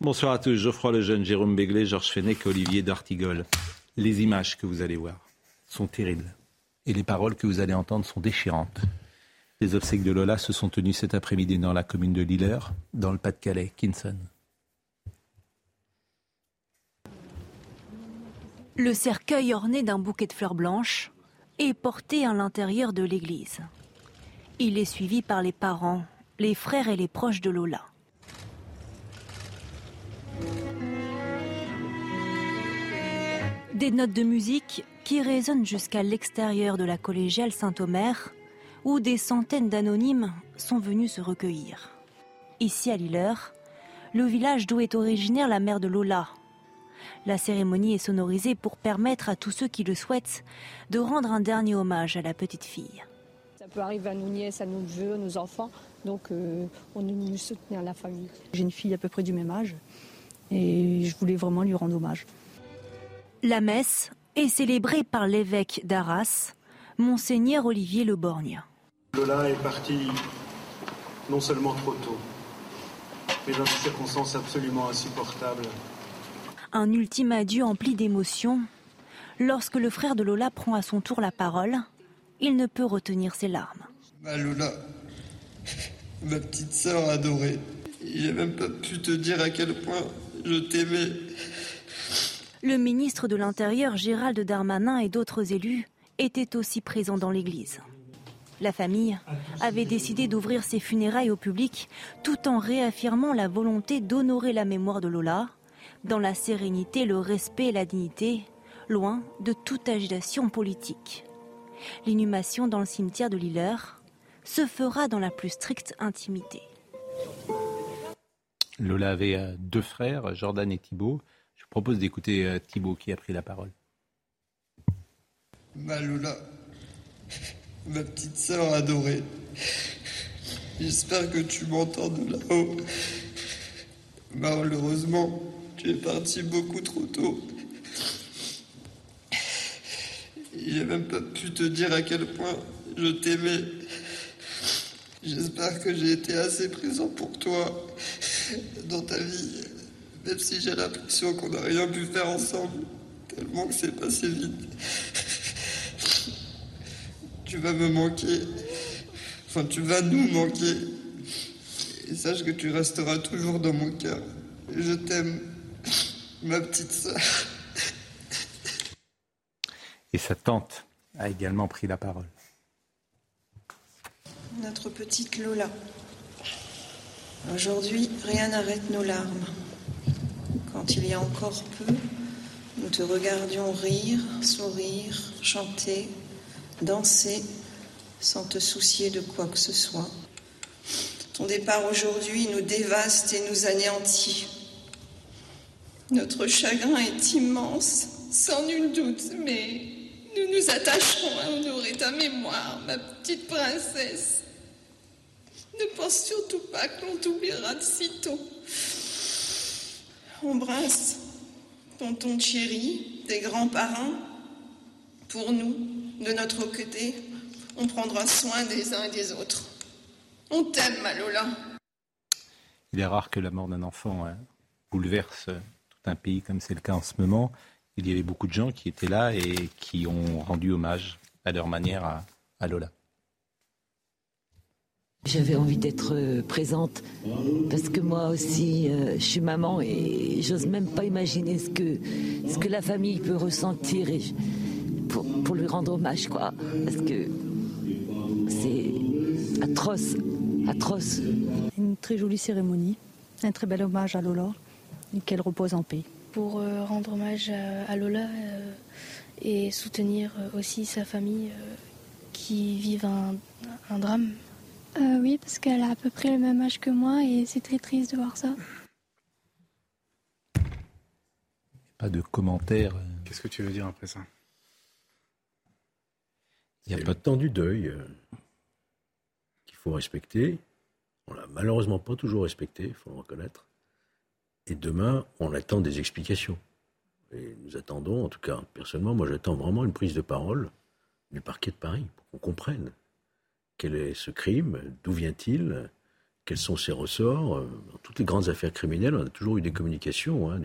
Bonsoir à tous, Geoffroy Lejeune, Jérôme Béglé, Georges Fenech, Olivier D'Artigol. Les images que vous allez voir sont terribles. Et les paroles que vous allez entendre sont déchirantes. Les obsèques de Lola se sont tenues cet après-midi dans la commune de Lilleur, dans le Pas-de-Calais, Kinson. Le cercueil orné d'un bouquet de fleurs blanches est porté à l'intérieur de l'église. Il est suivi par les parents, les frères et les proches de Lola. Des notes de musique qui résonnent jusqu'à l'extérieur de la collégiale Saint-Omer, où des centaines d'anonymes sont venus se recueillir. Ici à Lilleur, le village d'où est originaire la mère de Lola. La cérémonie est sonorisée pour permettre à tous ceux qui le souhaitent de rendre un dernier hommage à la petite fille. Ça peut arriver à nos nièces, à nos neveux, à nos enfants, donc euh, on est venu soutenir la famille. J'ai une fille à peu près du même âge et je voulais vraiment lui rendre hommage. La messe est célébrée par l'évêque d'Arras, Monseigneur Olivier Le Borgne. Lola est partie non seulement trop tôt, mais dans des circonstances absolument insupportables. Un ultime adieu empli d'émotion. Lorsque le frère de Lola prend à son tour la parole, il ne peut retenir ses larmes. Ma Lola, ma petite sœur adorée, j'ai même pas pu te dire à quel point Le ministre de l'Intérieur Gérald Darmanin et d'autres élus étaient aussi présents dans l'église. La famille avait décidé d'ouvrir ses funérailles au public tout en réaffirmant la volonté d'honorer la mémoire de Lola dans la sérénité, le respect et la dignité, loin de toute agitation politique. L'inhumation dans le cimetière de Lilleur se fera dans la plus stricte intimité. Lola avait deux frères, Jordan et Thibault. Je vous propose d'écouter euh, Thibault qui a pris la parole. Ma Lola, ma petite sœur adorée, j'espère que tu m'entends de là-haut. Malheureusement, tu es parti beaucoup trop tôt. J'ai même pas pu te dire à quel point je t'aimais. J'espère que j'ai été assez présent pour toi dans ta vie, même si j'ai l'impression qu'on n'a rien pu faire ensemble, tellement que c'est passé vite. Tu vas me manquer, enfin tu vas nous manquer, et sache que tu resteras toujours dans mon cœur. Je t'aime, ma petite sœur. Et sa tante a également pris la parole. Notre petite Lola. Aujourd'hui, rien n'arrête nos larmes. Quand il y a encore peu, nous te regardions rire, sourire, chanter, danser, sans te soucier de quoi que ce soit. Ton départ aujourd'hui nous dévaste et nous anéantit. Notre chagrin est immense, sans nul doute, mais nous nous attacherons à honorer ta mémoire, ma petite princesse. Ne pense surtout pas qu'on t'oubliera de sitôt. Embrasse tonton Thierry, tes grands-parents. Pour nous, de notre côté, on prendra soin des uns et des autres. On t'aime, ma Lola. Il est rare que la mort d'un enfant hein, bouleverse tout un pays comme c'est le cas en ce moment. Il y avait beaucoup de gens qui étaient là et qui ont rendu hommage à leur manière à, à Lola. J'avais envie d'être euh, présente parce que moi aussi, euh, je suis maman et j'ose même pas imaginer ce que, ce que la famille peut ressentir et je- pour, pour lui rendre hommage, quoi. Parce que c'est atroce, atroce. Une très jolie cérémonie, un très bel hommage à Lola et qu'elle repose en paix. pour euh, rendre hommage à, à Lola euh, et soutenir aussi sa famille euh, qui vivent un, un drame Euh, oui, parce qu'elle a à peu près le même âge que moi et c'est très triste de voir ça. Pas de commentaires. Qu'est-ce que tu veux dire après ça? Il y a pas de temps du deuil euh, qu'il faut respecter. On l'a malheureusement pas toujours respecté, il faut le reconnaître. Et demain, on attend des explications. Et nous attendons, en tout cas, personnellement, moi j'attends vraiment une prise de parole du parquet de Paris pour qu'on comprenne quel est ce crime, d'où vient-il, quels sont ses ressorts. Dans toutes les grandes affaires criminelles, on a toujours eu des communications. hein,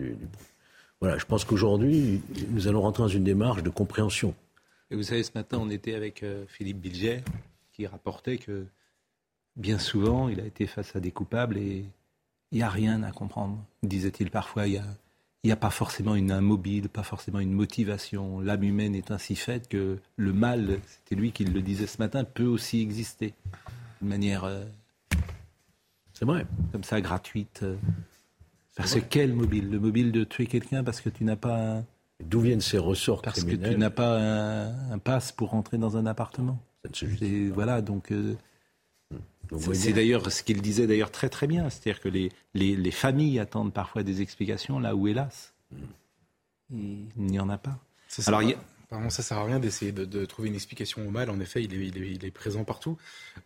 Voilà, je pense qu'aujourd'hui, nous allons rentrer dans une démarche de compréhension. Et vous savez, ce matin, on était avec euh, Philippe Bilger, qui rapportait que bien souvent, il a été face à des coupables et il n'y a rien à comprendre. Disait-il parfois, il n'y a, il y a pas forcément une, un mobile, pas forcément une motivation. L'âme humaine est ainsi faite que le mal, c'était lui qui le disait ce matin, peut aussi exister de manière. euh, C'est vrai. Comme ça, gratuite. euh. Parce que quel mobile? Le mobile de tuer quelqu'un parce que tu n'as pas un. D'où viennent ces ressorts Parce que tu n'as pas un, un pass pour rentrer dans un appartement. Et voilà, donc. euh, c'est d'ailleurs ce qu'il disait d'ailleurs très très bien, c'est-à-dire que les, les, les familles attendent parfois des explications là où hélas il n'y en a pas. Ça sert Alors il Apparemment, ça sert à rien d'essayer de, de trouver une explication au mal. En effet, il est, il est- il est présent partout.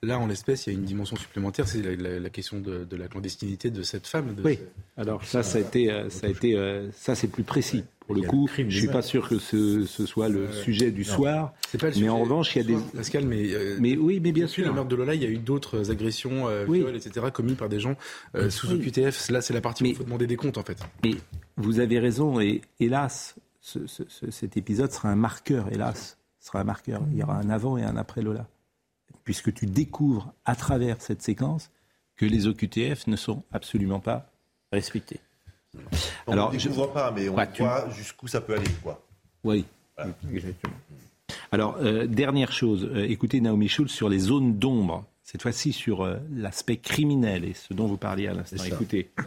Là, en l'espèce, il y a une dimension supplémentaire, c'est la, la- la question de, de la clandestinité de cette femme. de Oui. ce- Alors ça, ça a été, euh, ça a été, euh, ça c'est plus précis. Pour le coup, je suis pas sûr que ce, ce soit le Ouais. sujet du Non. soir. C'est pas le mais sujet en revanche, il y a du des. soir, Pascal, mais, euh, Mais oui, mais bien sûr. le meurtre de Lola, il y a eu d'autres agressions, euh, Oui. viols, etc., commis par des gens euh, sous Oui. OQTF. Là, c'est la partie où il faut demander des comptes, en fait. Mais vous avez raison, et hélas, ce- ce- ce- cet épisode sera un marqueur, hélas, sera un marqueur. Il y aura un avant et un après Lola. Puisque tu découvres à travers cette séquence que les OQTF ne sont absolument pas respectés. On Alors, ne découvre pas, mais on Ouais, tu- voit jusqu'où ça peut aller. Quoi. Oui, exactement. Alors, euh, dernière chose, euh, écoutez Naomi Schulz sur les zones d'ombre, cette fois-ci sur euh, l'aspect criminel et ce dont vous parliez à l'instant. Écoutez.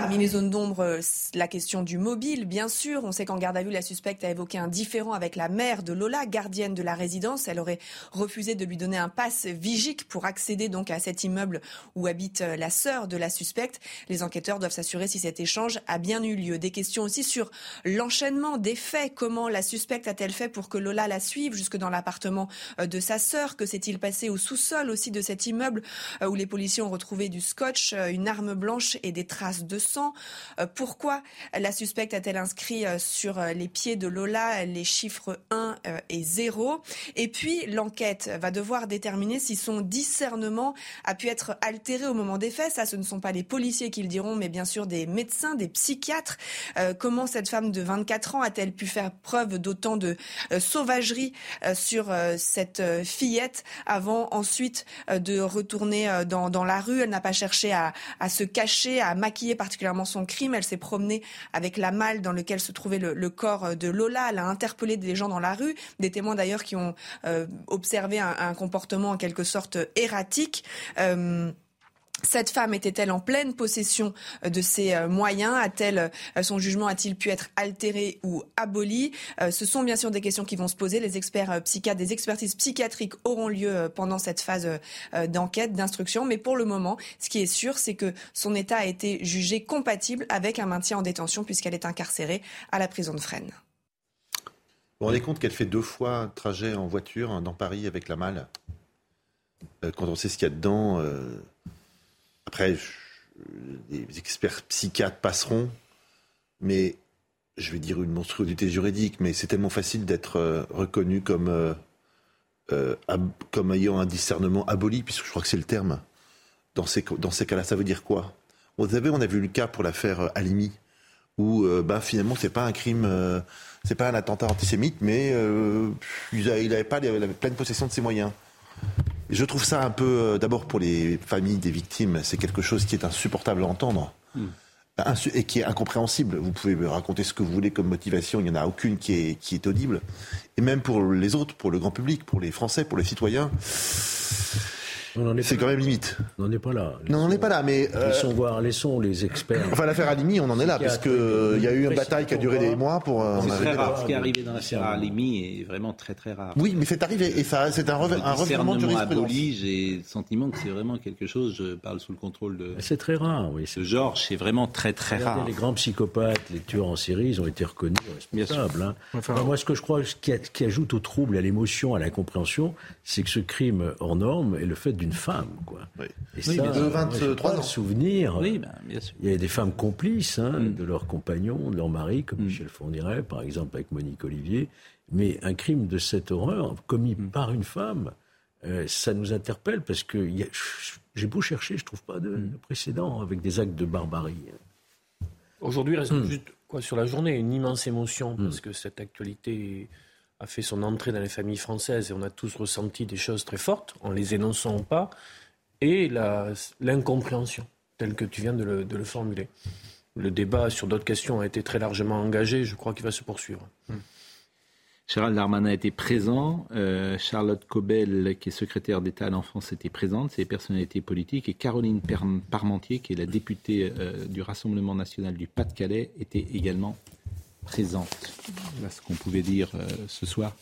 Parmi les zones d'ombre, euh, la question du mobile, bien sûr. On sait qu'en garde à vue, la suspecte a évoqué un différend avec la mère de Lola, gardienne de la résidence. Elle aurait refusé de lui donner un pass vigique pour accéder donc à cet immeuble où habite euh, la sœur de la suspecte. Les enquêteurs doivent s'assurer si cet échange a bien eu lieu. Des questions aussi sur l'enchaînement des faits. Comment la suspecte a-t-elle fait pour que Lola la suive jusque dans l'appartement euh, de sa sœur? Que s'est-il passé au sous-sol aussi de cet immeuble où les policiers ont retrouvé du scotch, une arme blanche et des traces de Euh, Pourquoi la suspecte a-t-elle inscrit euh, sur euh, les pieds de Lola les chiffres 1 euh, et 0 Et puis l'enquête va devoir déterminer si son discernement a pu être altéré au moment des faits. Ça, ce ne sont pas les policiers qui le diront, mais bien sûr des médecins, des psychiatres. Comment cette femme de 24 ans a-t-elle pu faire preuve d'autant de sauvagerie sur cette fillette avant ensuite de retourner dans, dans la rue? Elle n'a pas cherché à, à se cacher, à maquiller particulièrement son crime. Elle s'est promenée avec la malle dans lequel se trouvait le, corps de Lola. Elle a interpellé des gens dans la rue, des témoins d'ailleurs qui ont euh, observé un, comportement en quelque sorte erratique. Euh, cette femme était-elle en pleine possession euh, de ses euh, moyens? A-t-elle euh, son jugement a-t-il pu être altéré ou aboli? Ce sont bien sûr des questions qui vont se poser. Les experts des expertises psychiatriques auront lieu pendant cette phase d'enquête, d'instruction. Mais pour le moment, ce qui est sûr, c'est que son état a été jugé compatible avec un maintien en détention puisqu'elle est incarcérée à la prison de Fresnes. Vous vous rendez compte qu'elle fait deux fois un trajet en voiture hein, dans Paris avec la malle? Quand on sait ce qu'il y a dedans, après, les experts psychiatres passeront, mais je vais dire une monstruosité juridique, mais c'est tellement facile d'être euh, reconnu comme, euh, euh, comme ayant un discernement aboli, puisque je crois que c'est le terme. Dans ces, dans ces cas-là, ça veut dire quoi? Vous savez, on a vu le cas pour l'affaire Halimi, où euh, bah, finalement, c'est pas un crime, c'est pas un attentat antisémite, mais il n'avait pas la pleine possession de ses moyens. Je trouve ça un peu, euh, d'abord pour les familles des victimes, c'est quelque chose qui est insupportable à entendre. Insu- et qui est incompréhensible. Vous pouvez me raconter ce que vous voulez comme motivation, il n'y en a aucune qui est, qui est audible. Et même pour les autres, pour le grand public, pour les Français, pour les citoyens, c'est quand même limite. On n'en est pas là. Non, on n'est pas là, mais. euh, Laissons voir, laissons les experts. Enfin, l'affaire Alimi, on en est là, parce qu'il il y a eu une bataille qui a duré des mois pour. euh, C'est très rare. Ce qui est arrivé dans l'affaire Alimi est vraiment très très rare. Oui, mais c'est arrivé, et ça, c'est un, revirement de jurisprudence. j'ai le sentiment que c'est vraiment quelque chose, je parle sous le contrôle de, C'est très rare, oui. de Georges, c'est vraiment très très Regardez, rare. Les grands psychopathes, les tueurs en série, ils ont été reconnus responsables. hein. Enfin, Enfin, moi, ce que je crois ce qui, a- qui ajoute au trouble, à l'émotion, à l'incompréhension, c'est que ce crime hors norme est le fait d'une femme. Quoi. Oui. Et Oui, ça, De 23 j'ai pas ans. souvenir. Oui, ben, bien sûr. Il y avait des femmes complices hein, Mm. de leurs compagnons, de leurs maris, comme Michel Fourniret, par exemple, avec Monique Olivier. Mais un crime de cette horreur, commis par une femme, euh, ça nous interpelle parce que y a- j'ai beau chercher, je trouve pas de, de précédent avec des actes de barbarie. Aujourd'hui, il reste juste quoi, sur la journée une immense émotion parce que cette actualité a fait son entrée dans les familles françaises et on a tous ressenti des choses très fortes, en les énonçant pas, et l'incompréhension, telle que tu viens de le, de le formuler. Le débat sur d'autres questions a été très largement engagé, je crois qu'il va se poursuivre. Gérald Darmanin était présent, euh, Charlotte Cobel, qui est secrétaire d'État à l'enfance, était présente, c'est les personnalités politiques, et Caroline Parmentier, qui est la députée euh, du Rassemblement national du Pas-de-Calais, était également présente. Voilà ce qu'on pouvait dire euh, ce soir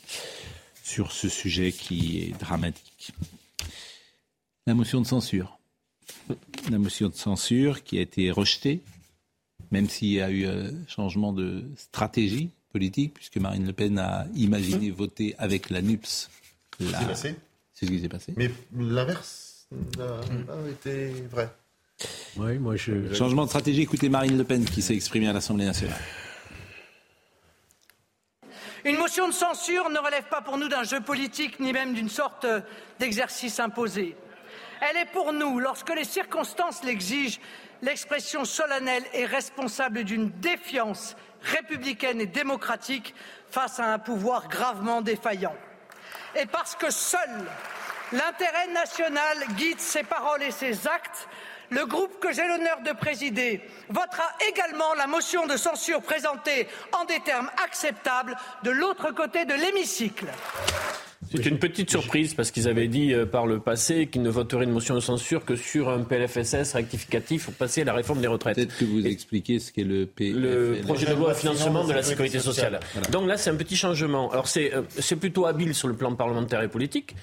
sur ce sujet qui est dramatique. La motion de censure. La motion de censure qui a été rejetée, même s'il y a eu un changement de stratégie politique, puisque Marine Le Pen a imaginé voter avec la NUPS. la- C'est passé. C'est ce qui s'est passé. Mais l'inverse a a été vrai. Oui, moi je. Changement de stratégie, écoutez Marine Le Pen qui s'est exprimée à l'Assemblée nationale. Une motion de censure ne relève pas pour nous d'un jeu politique ni même d'une sorte d'exercice imposé. Elle est pour nous, lorsque les circonstances l'exigent, l'expression solennelle et responsable d'une défiance républicaine et démocratique face à un pouvoir gravement défaillant. Et parce que seul l'intérêt national guide ses paroles et ses actes, le groupe que j'ai l'honneur de présider votera également la motion de censure présentée en des termes acceptables de l'autre côté de l'hémicycle. C'est une petite surprise parce qu'ils avaient dit euh, par le passé qu'ils ne voteraient une motion de censure que sur un PLFSS rectificatif pour passer à la réforme des retraites. Peut-être que vous expliquez ce qu'est le P. le projet de loi de financement de la sécurité sociale. Donc là, c'est un petit changement. Alors c'est euh, c'est plutôt habile sur le plan parlementaire et politique.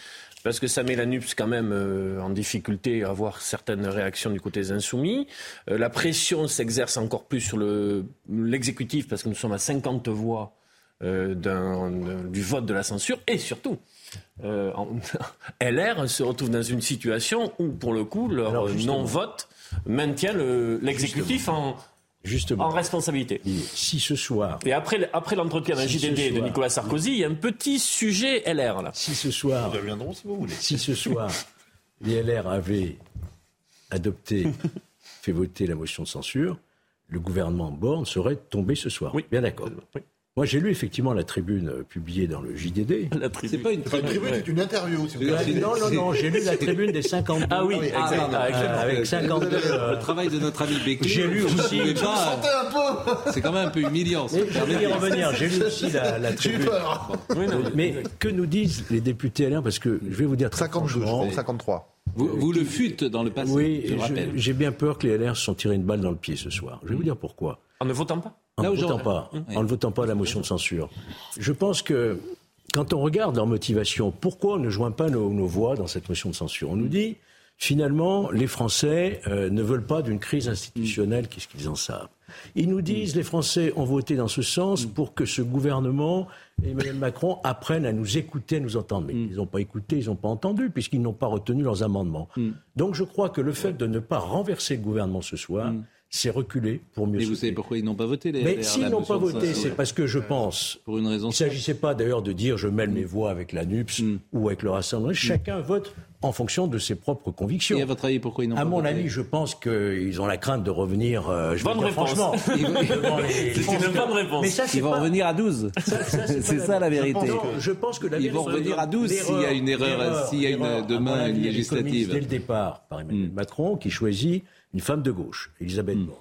Parce que ça met la NUPS quand même euh, en difficulté à avoir certaines réactions du côté des insoumis. Euh, la pression s'exerce encore plus sur le- l'exécutif parce que nous sommes à 50 voix euh, du vote de la censure. Et surtout, en- LR se retrouve dans une situation où, pour le coup, leur non-vote maintient le- l'exécutif en, Justement. en responsabilité. Si ce soir, Et après, après l'entretien d'un Si JDD de Nicolas Sarkozy, il y a un petit sujet LR là. si ce soir, Nous reviendrons si vous voulez. si ce soir, les LR avaient adopté, fait voter la motion de censure, le gouvernement Borne serait tombé ce soir. Oui. Bien d'accord. Moi, j'ai lu effectivement la tribune euh, publiée dans le JDD. C'est pas une tribune, c'est une interview. si vous Ah, non, non, non, j'ai lu la tribune des 52. Ah oui, oui. exact. Ah, pardon. Ah. Euh, avec 52. euh, Le travail de notre ami Beckley. J'ai lu aussi- pouvez pas- Sentez un peu C'est quand même un peu humiliant. mais je vais y revenir. J'ai lu aussi la, la tribune. peur. Oui, non, Mais que nous disent les députés LR Parce que je vais vous dire très 52, je franchement, crois, 53. Vous, vous le fûtes dans le passé, Oui, je le je- rappelle. j'ai bien peur que les LR se sont tirés une balle dans le pied ce soir. Je vais vous dire pourquoi. En ne votant pas? En Là ne votant pas, en ne votant pas la motion de censure. Je pense que quand on regarde leur motivation, pourquoi on ne joint pas nos, nos voix dans cette motion de censure? On nous dit finalement les Français euh, ne veulent pas d'une crise institutionnelle, qu'est-ce qu'ils en savent? Ils nous disent les Français ont voté dans ce sens pour que ce gouvernement et Emmanuel Macron apprennent à nous écouter, à nous entendre. Mais ils n'ont pas écouté, ils n'ont pas entendu, puisqu'ils n'ont pas retenu leurs amendements. Donc je crois que le fait de ne pas renverser le gouvernement ce soir, c'est reculer pour mieux Mais vous sauter. savez pourquoi ils n'ont pas voté les Mais s'ils n'ont pas voté, c'est parce que je pense. Pour une raison Il ne s'agissait pas d'ailleurs de dire je mêle mes voix avec la NUPS ou avec le Rassemblement. Chacun vote en fonction de ses propres convictions. Et à votre avis, pourquoi ils n'ont À pas mon voté avis, je pense qu'ils ont la crainte de revenir. euh, je Bonne dire réponse. franchement. Les- C'est une bonne réponse. Mais ça, c'est Ils vont pas- revenir à 12. ça, ça, C'est ça la vérité. Non, je pense que la Ils vont revenir à 12 s'il y a une erreur, s'il y a une- demain, à mon une législative. Dès le départ, par Emmanuel Macron, qui choisit une femme de gauche, Elisabeth Borne.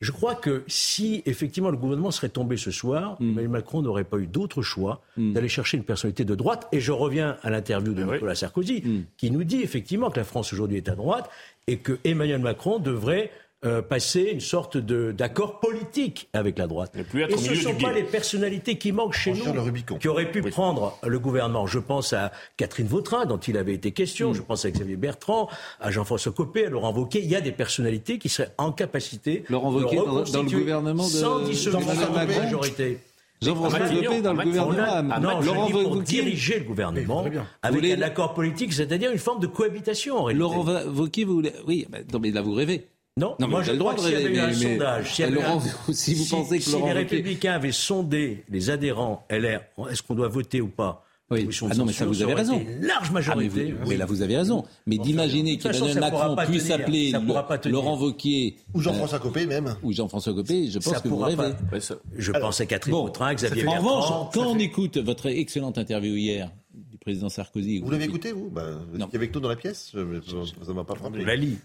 Je crois que si effectivement le gouvernement serait tombé ce soir, Hmm. Emmanuel Macron n'aurait pas eu d'autre choix d'aller chercher une personnalité de droite. Et je reviens à l'interview de Nicolas Sarkozy, Hmm. qui nous dit effectivement que la France aujourd'hui est à droite et que Emmanuel Macron devrait euh, passer une sorte de- d'accord politique avec la droite. plus être et ce ne sont pas guet. les personnalités qui manquent chez Franchir nous, qui auraient pu prendre le gouvernement. Je pense à Catherine Vautrin, dont il avait été question, Hmm. je pense à Xavier Bertrand, à Jean-François Copé, à Laurent Wauquiez. Il y a des personnalités qui seraient en capacité Laurent de Wauquiez dans- dans le gouvernement de sans dissolution de majorité. Jean-François Ah, Copé dans le gouvernement. a- à- non, Laurent je dis pour Wauquiez. diriger le gouvernement avec voulez- un accord politique, c'est-à-dire une forme de cohabitation en réalité. Laurent Wauquiez, vous voulez. Oui, bah, non, mais là, vous rêvez. Non, moi avez le droit crois de que s'il y rêver, avait eu un mais- mais- sondage, s'il y avait Laurent, un- si vous pensez que si Laurent les Wauquiez- Républicains avaient sondé les adhérents LR, est-ce qu'on doit voter ou pas? Oui. Ah non, mais ça, vous avez raison. Une large Ah, mais, majorité. vous- mais là, vous avez raison. Mais d'imaginer toute façon, qu'Emmanuel Macron puisse tenir. appeler le-. Laurent Wauquiez. Ou Jean-François Copé même. Ou Jean-François Copé, je pense Ça que vous rêvez. pas. Je pense à Catherine Bon. Vautrin, Xavier En revanche, quand on écoute votre excellente interview hier du président Sarkozy. Vous l'avez écouté, vous? Bah, Vous Non. étiez avec nous dans la pièce je- Ça m'a pas frappé. La lit.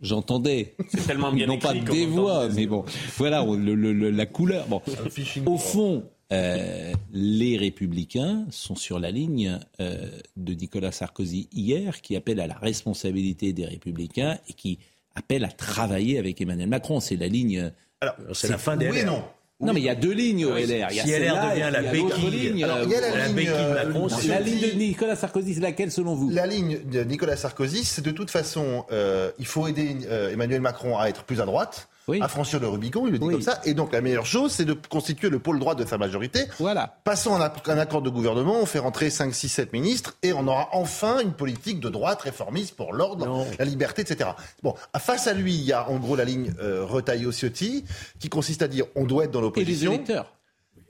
J'entendais. C'est tellement bien non pas écrit des entend. voix, mais bon, voilà on- le- le- le- la couleur. Bon, au fond, euh, les Républicains sont sur la ligne euh, de Nicolas Sarkozy hier, qui appelle à la responsabilité des Républicains et qui appelle à travailler avec Emmanuel Macron. C'est la ligne. Alors, C'est la fin des Oui non. Non, mais il y a deux lignes au LR. Il y a Si LR devient la béquille. la béquille de euh, Macron, non, c'est La ligne de Nicolas Sarkozy, c'est laquelle selon vous? La ligne de Nicolas Sarkozy, c'est de toute façon, euh, il faut aider euh, Emmanuel Macron à être plus à droite, Oui. à franchir le Rubicon, il le dit Oui. comme ça. Et donc la meilleure chose, c'est de constituer le pôle droit de sa majorité. Voilà. Passons un, ac- un accord de gouvernement, on fait rentrer 5, 6, 7 ministres et on aura enfin une politique de droite réformiste pour l'ordre, la liberté, etc. Bon, face à lui, il y a en gros la ligne euh, Retailleau-Ciotti qui consiste à dire on doit être dans Et les l'opposition. électeurs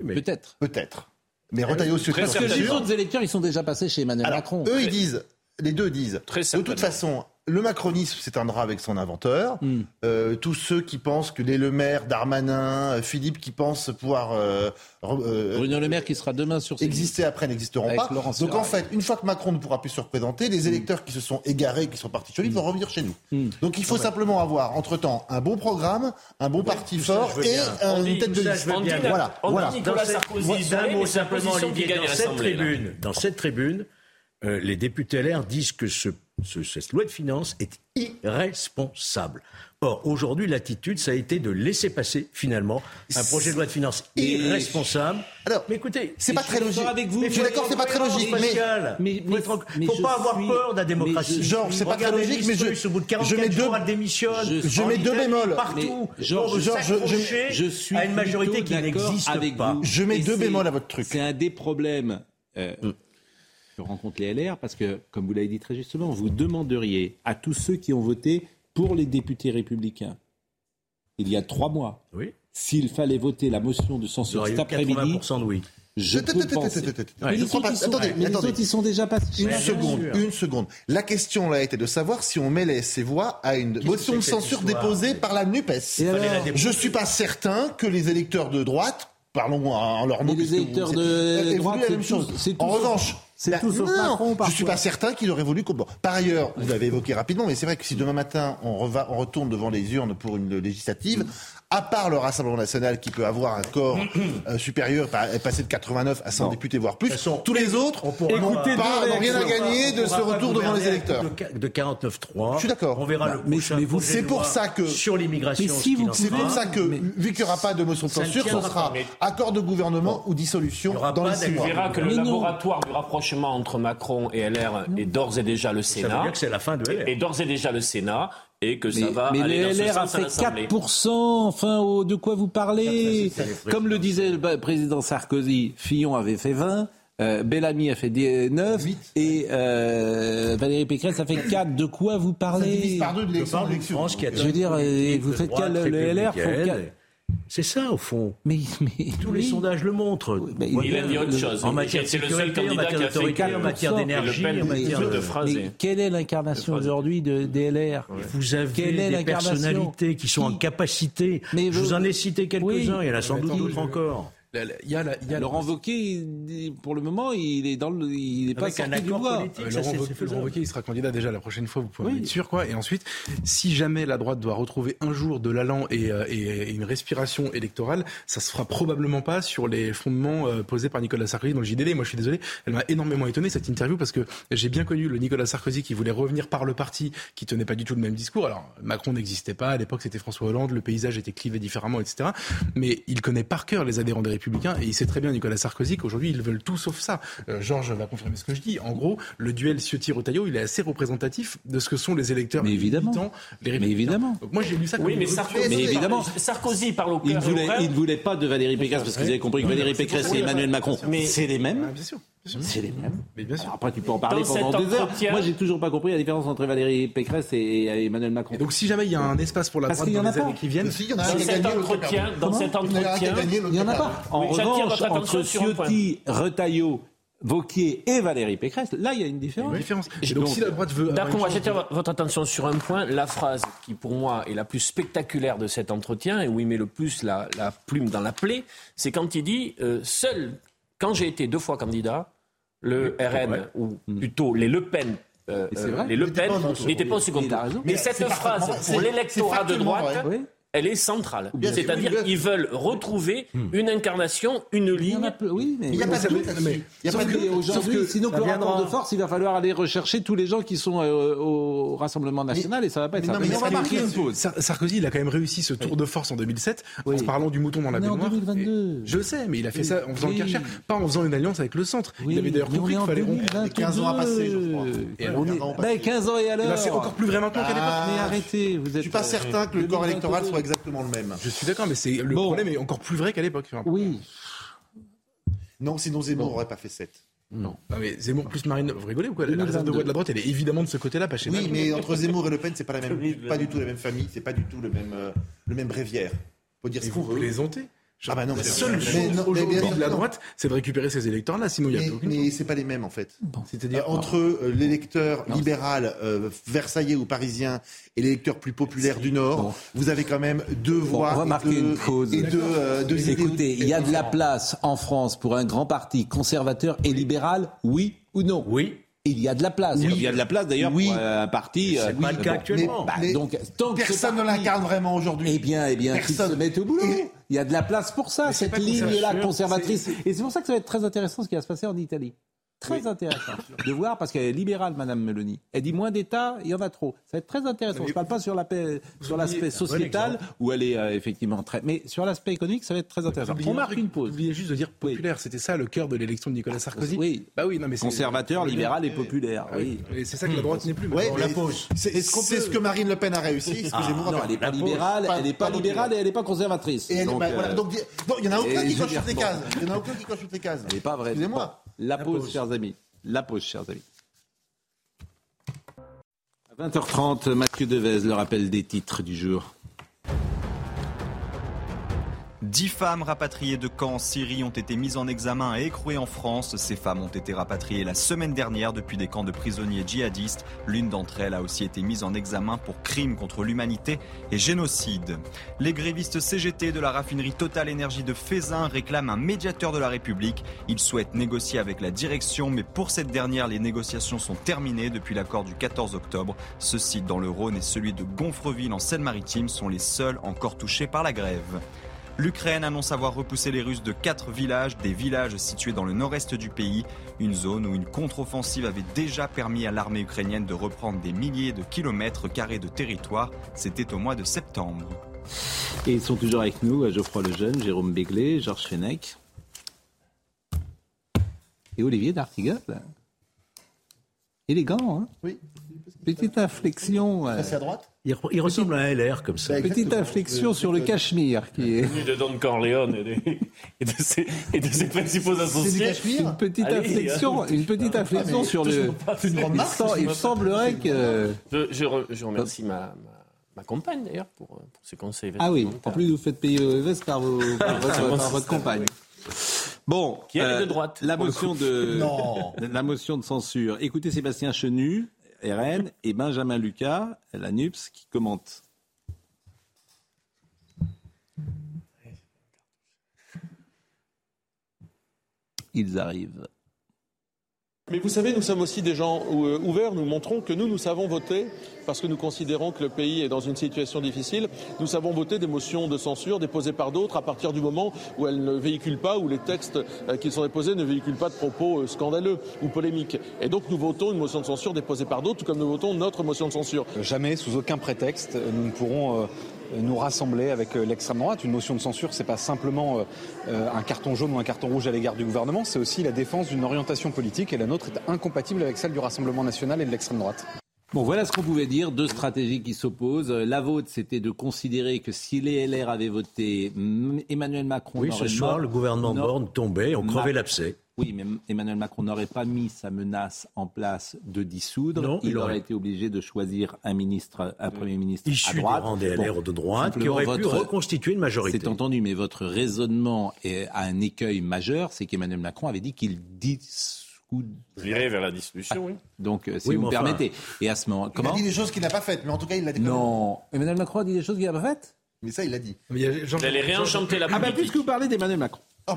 Peut-être. Peut-être. Mais Retailleau-Ciotti, Parce j'en que suis les autres électeurs, ils sont déjà passés chez Emmanuel Alors, Macron. eux, ils disent, les deux disent, Très de toute façon, le macronisme s'éteindra avec son inventeur. Hmm. Euh, tous ceux qui pensent que les Le Maire, Darmanin, euh, Philippe, qui pensent pouvoir euh, euh, Bruno Le Maire qui sera demain sur exister après n'existeront Avec pas. Laurence Donc en fait, une fois que Macron ne pourra plus se représenter, les électeurs qui se sont égarés, qui sont partis sur lui, vont revenir chez nous. Hmm. Donc il faut simplement avoir, entre-temps, un bon programme, un bon parti fort et une tête de liste. Voilà, voilà. Nicolas Sarkozy d'un mot simplement, Olivier, gagne dans cette tribune, dans cette tribune, les députés LR disent que ce, ce- cette loi de finances est irresponsable. Or, aujourd'hui, l'attitude, ça a été de laisser passer, finalement, un projet de loi de finances irresponsable. Alors, mais écoutez, c'est pas très logique. d'accord avec vous. Mais je suis d'accord, c'est pas très logique. Mais, mais- faut mais- être en- mais faut pas avoir suis- peur de la démocratie. je- Georges, c'est pas très logique, mais je- Russe, au bout de 44 je mets deux- jours, elle démissionne. je- mets deux bémols. Partout. Georges, je- suis à une majorité qui n'existe pas. vous. Je mets Et deux bémols à votre truc. C'est un des problèmes euh, que rencontrent les LR parce que, comme vous l'avez dit très justement, vous demanderiez à tous ceux qui ont voté pour les députés républicains il y a trois mois Oui. s'il fallait voter la motion de censure cet après-midi. 80% de oui. Je ils sont- attendez, ils déjà passés. Une seconde, une seconde. La question là était de savoir si on mêlait ces voix à une motion de censure déposée par la NUPES. Je suis pas certain que les électeurs de droite, parlons en leur nom, les électeurs de aient voulu droite, la même chose. En revanche, c'est bah, tout sauf non, Macron, Je suis pas certain qu'il aurait voulu. qu'on- bon, Par ailleurs, vous l'avez évoqué rapidement, mais c'est vrai que si demain matin on, reva- on retourne devant les urnes pour une législative, à part le Rassemblement national qui peut avoir un corps euh, supérieur, pa- passer de 89 à 100 députés voire plus, tous les autres n'ont rien à gagner de ce retour devant les électeurs. De 49-3. Je suis d'accord. On verra Bah, le mais- prochain mais vous- projet c'est de pour loi ça que- sur l'immigration. Si C'est pour ça que, vu qu'il n'y aura pas de motion de censure, ce sera accord de gouvernement ou dissolution dans les mois. verras que le laboratoire du rapprochement entre Macron et LR est d'ores et déjà le Ça veut Sénat. dire que c'est la fin de LR. Et d'ores et déjà le Sénat. Et que ça Mais, va mais aller le dans ce LR a sens à fait l'Assemblée. 4%, enfin, au- de quoi vous parlez Ça, les Comme le disait le président Sarkozy, Fillon avait fait 20, euh, Bellamy a fait 9, et euh, Valérie Pécresse a fait 4. De quoi vous Ça parlez par deux de Je l'élection. a veux dire, euh, vous faites quel- le LR C'est ça, au fond. Mais, mais Tous les sondages le montrent. mais. Il a dit autre chose. En matière de c'est le seul sécurité, en candidat matière qui a fait d'autorité, en matière 4%. d'énergie, en matière de phraser. Mais quelle est l'incarnation aujourd'hui de, des LR Vous avez Quelle est des personnalités qui sont en capacité. Mais Je vous- en ai cité quelques-uns, Oui. il y en a sans doute d'autres encore. Il y a, la, il y a Laurent Wauquiez, pour le moment, il est dans le, il est pas Avec un sorti du accord bois. politique. Euh, Laurent, Wauquiez-. Laurent il sera candidat déjà la prochaine fois, vous pouvez en Oui. être sûr. Quoi. Et ensuite, si jamais la droite doit retrouver un jour de l'allant et, euh, et- et une respiration électorale, ça se fera probablement pas sur les fondements euh, posés par Nicolas Sarkozy dans le JDD. Moi, je suis désolé, elle m'a énormément étonné cette interview parce que j'ai bien connu le Nicolas Sarkozy qui voulait revenir par le parti, qui tenait pas du tout le même discours. Alors, Macron n'existait pas, à l'époque c'était François Hollande, le paysage était clivé différemment, etc. Mais il connaît par cœur les adhérents des Républicains et il sait très bien, Nicolas Sarkozy, qu'aujourd'hui ils veulent tout sauf ça. Euh, Georges va confirmer ce que je dis. En gros, le duel Ciotti-Retailleau, il est assez représentatif de ce que sont les électeurs Mais évidemment. militants, les Mais évidemment. Donc moi j'ai lu ça comme Oui, mais. Sarkozy, Mais évidemment. Sarkozy parle au Il cœur. ne voulait, au cœur. il ne voulait pas de Valérie Pécresse parce qu'ils avaient compris que Valérie Pécresse et Emmanuel Macron, Mais- c'est les mêmes. Bien sûr. C'est les mêmes. Mais bien sûr. Alors après, tu peux en parler Dans pendant deux heures. Moi, j'ai toujours pas compris la différence entre Valérie Pécresse et, et Emmanuel Macron. Et donc si jamais il y a un espace pour la Parce droite qu'il y dans en a les pas. années qui viennent, Si, il y en a un Dans a cet a entretien, dans cet Il y en a un qui a entretien, Il n'y en a pas. En Oui, revanche, votre attention entre sur un point. Ciotti, Retailleau, Vauquier et Valérie Pécresse, là, il y a une a différence. une différence. Et Et donc, donc, si la droite veut D'accord, j'attire de- votre attention sur un point. La phrase qui, pour moi, est la plus spectaculaire de cet entretien et où il met le plus la, la plume dans la plaie, c'est quand il dit euh, Seul, quand j'ai été deux fois candidat, le RN, ou plutôt les Le Pen, euh, vrai. les Le N'était Pen n'étaient pas au second tour. Mais cette phrase, pour l'électorat de droite, vrai. Oui. Elle est centrale. C'est-à-dire qu'ils veulent retrouver une incarnation, une ligne oui, mais. Il n'y a pas de doute mais- Il y a Sauf pas de que doute. aujourd'hui, Sauf que sinon ça que le rapport viendra. de force, il va falloir aller rechercher tous les gens qui sont euh, au Rassemblement national et ça va pas être mais ça. non, mais on va marquer une pause. Sarkozy, il a quand même réussi ce tour de force en 2007 Oui. en se parlant du mouton dans la en baignoire. 2022. Et Je sais, mais il a fait Oui. ça en faisant Oui. le Karcher, pas en faisant une alliance avec le centre. il avait d'ailleurs compris qu'il fallait rompre. 2022. 15 ans à passer, je crois. Et Ouais, on 15 est- ans à passer. 15 ans et alors c'est encore plus vrai maintenant qu'à l'époque. Ah, Mais arrêtez, vous êtes. Je suis pas certain que le corps 2022. électoral soit exactement le même. Je suis d'accord, mais c'est le Bon. problème est encore plus vrai qu'à l'époque. Oui. Non, sinon Zemmour n'aurait pas fait 7. Non, mais Zemmour plus Marine, vous rigolez ou quoi? La réserve de voix de la droite, elle est évidemment de ce côté-là, pas chez Oui, mais entre Zemmour et Le Pen, c'est pas la même, pas du tout la même famille, c'est pas du tout le même, euh, le même bréviaire. Faut dire Et ce qu'on vous plaisantez Ah bah non, La mais- seule mais chose aujourd'hui de la droite, c'est de récupérer ces électeurs-là, sinon il n'y a Mais, plus aucune mais c'est pas les mêmes en fait. C'est-à-dire Euh, entre euh, l'électeur libéral euh, versaillais ou parisien et l'électeur plus populaire du Nord, vous avez quand même deux Bon, voix on va et marquer deux, une pause. et deux, euh, deux idées. Écoutez, il y a de la place en France pour un grand parti conservateur et libéral, oui ou non? Oui. Il y a de la place. Oui. Il y a de la place d'ailleurs Oui. pour un parti. C'est euh, pas le cas bon. actuellement. Bah, Mais donc, tant que Personne ne parti- l'incarne vraiment aujourd'hui. Eh bien, eh bien, Personne. se mettent au boulot. Et- Il y a de la place pour ça, cette ligne-là conservatrice. c'est- Et c'est pour ça que ça va être très intéressant ce qui va se passer en Italie. Très intéressant de voir, parce qu'elle est libérale, Madame Meloni. Elle dit moins d'État, il y en a trop. Ça va être très intéressant. Mais Je ne parle pas sur l'aspect sur l'aspect oubliez- sociétal, bon où elle est euh, effectivement très... Mais sur l'aspect économique, ça va être très intéressant. On marque une pause. Oubliez juste de dire populaire, c'était ça le cœur de l'élection de Nicolas Sarkozy. Oui. Bah oui, non mais Conservateur, libéral et populaire. Ah Oui. C'est ça que la droite n'est plus. Ouais, la pause. C'est peut- ce que Marine Le Pen a réussi. Ah, non, elle n'est pas libérale, elle n'est pas, libérale et elle n'est pas conservatrice. Et elle est- Donc, euh, donc, il y en a aucun qui coche toutes les cases. Il y en a aucun qui coche toutes les cases. Elle n'est pas vraie. Excusez-moi. La pause, chers amis. La pause, chers amis. À 20h30, Mathieu Devez, le rappel des titres du jour. Dix femmes rapatriées de camps en Syrie ont été mises en examen et écrouées en France. Ces femmes ont été rapatriées la semaine dernière depuis des camps de prisonniers djihadistes. L'une d'entre elles a aussi été mise en examen pour crimes contre l'humanité et génocide. Les grévistes CGT de la raffinerie Total Énergie de Fézin réclament un médiateur de la République. Ils souhaitent négocier avec la direction, mais pour cette dernière, les négociations sont terminées depuis l'accord du 14 octobre. Ce site dans le Rhône et celui de Gonfreville en Seine-Maritime sont les seuls encore touchés par la grève. L'Ukraine annonce avoir repoussé les Russes de quatre villages, des villages situés dans le nord-est du pays, une zone où une contre-offensive avait déjà permis à l'armée ukrainienne de reprendre des milliers de kilomètres carrés de territoire. C'était au mois de septembre. Et ils sont toujours avec nous, Geoffroy Lejeune, Jérôme Béglé, Georges Fenech et Olivier D'Artigol. Élégant, hein? Oui. Petite inflexion. euh, à droite Il, il ressemble à un LR comme ça. Bah, petite inflexion sur le cachemire qui est. Venu de Don Corleone et de, et de ses, et de ses principaux C'est du associés. Cachemire Une petite Allez, inflexion, hein. une petite inflexion mais sur le. Une Il, il semblerait que. Je, je re- je remercie ma, ma, ma compagne d'ailleurs pour, pour ses conseils. Ah oui, en plus vous faites payer au veste par, vos- par votre, par votre compagne. Bon, Qui est euh, de droite, La le motion de, Non. la motion de censure. Écoutez Sébastien Chenu, RN et Benjamin Lucas, la NUPS, qui commente. Ils arrivent. Mais vous savez, nous sommes aussi des gens euh, ouverts. Nous montrons que nous, nous savons voter parce que nous considérons que le pays est dans une situation difficile. Nous savons voter des motions de censure déposées par d'autres à partir du moment où elles ne véhiculent pas, où les textes euh, qui sont déposés ne véhiculent pas de propos euh, scandaleux ou polémiques. Et donc nous votons une motion de censure déposée par d'autres, tout comme nous votons notre motion de censure. Jamais, sous aucun prétexte, nous ne pourrons nous rassembler avec l'extrême droite. Une motion de censure, c'est pas simplement un carton jaune ou un carton rouge à l'égard du gouvernement, c'est aussi la défense d'une orientation politique et la nôtre est incompatible avec celle du Rassemblement national et de l'extrême droite. Bon, voilà ce qu'on pouvait dire. Deux stratégies qui s'opposent. La vôtre, c'était de considérer que si les LR avaient voté Emmanuel Macron. Oui, ce soir, le gouvernement Borne tombait, on crevait l'abcès. Oui, mais Emmanuel Macron n'aurait pas mis sa menace en place de dissoudre. Non, il, aurait été obligé de choisir un ministre, un premier ministre Issu à droite. des LR de droite, qui aurait pu reconstituer une majorité. C'est entendu, mais votre raisonnement a un écueil majeur, c'est qu'Emmanuel Macron avait dit qu'il je irai vers la dissolution, oui. Donc, euh, si vous me permettez. Et à ce moment, comment Il a dit des choses qu'il n'a pas faites, mais en tout cas, il l'a dit. Non, Emmanuel Macron a dit des choses qu'il n'a pas faites. Mais ça, il l'a dit. Il allait réenchanter la politique. Ah bah puisque vous parlez d'Emmanuel Macron. Oh,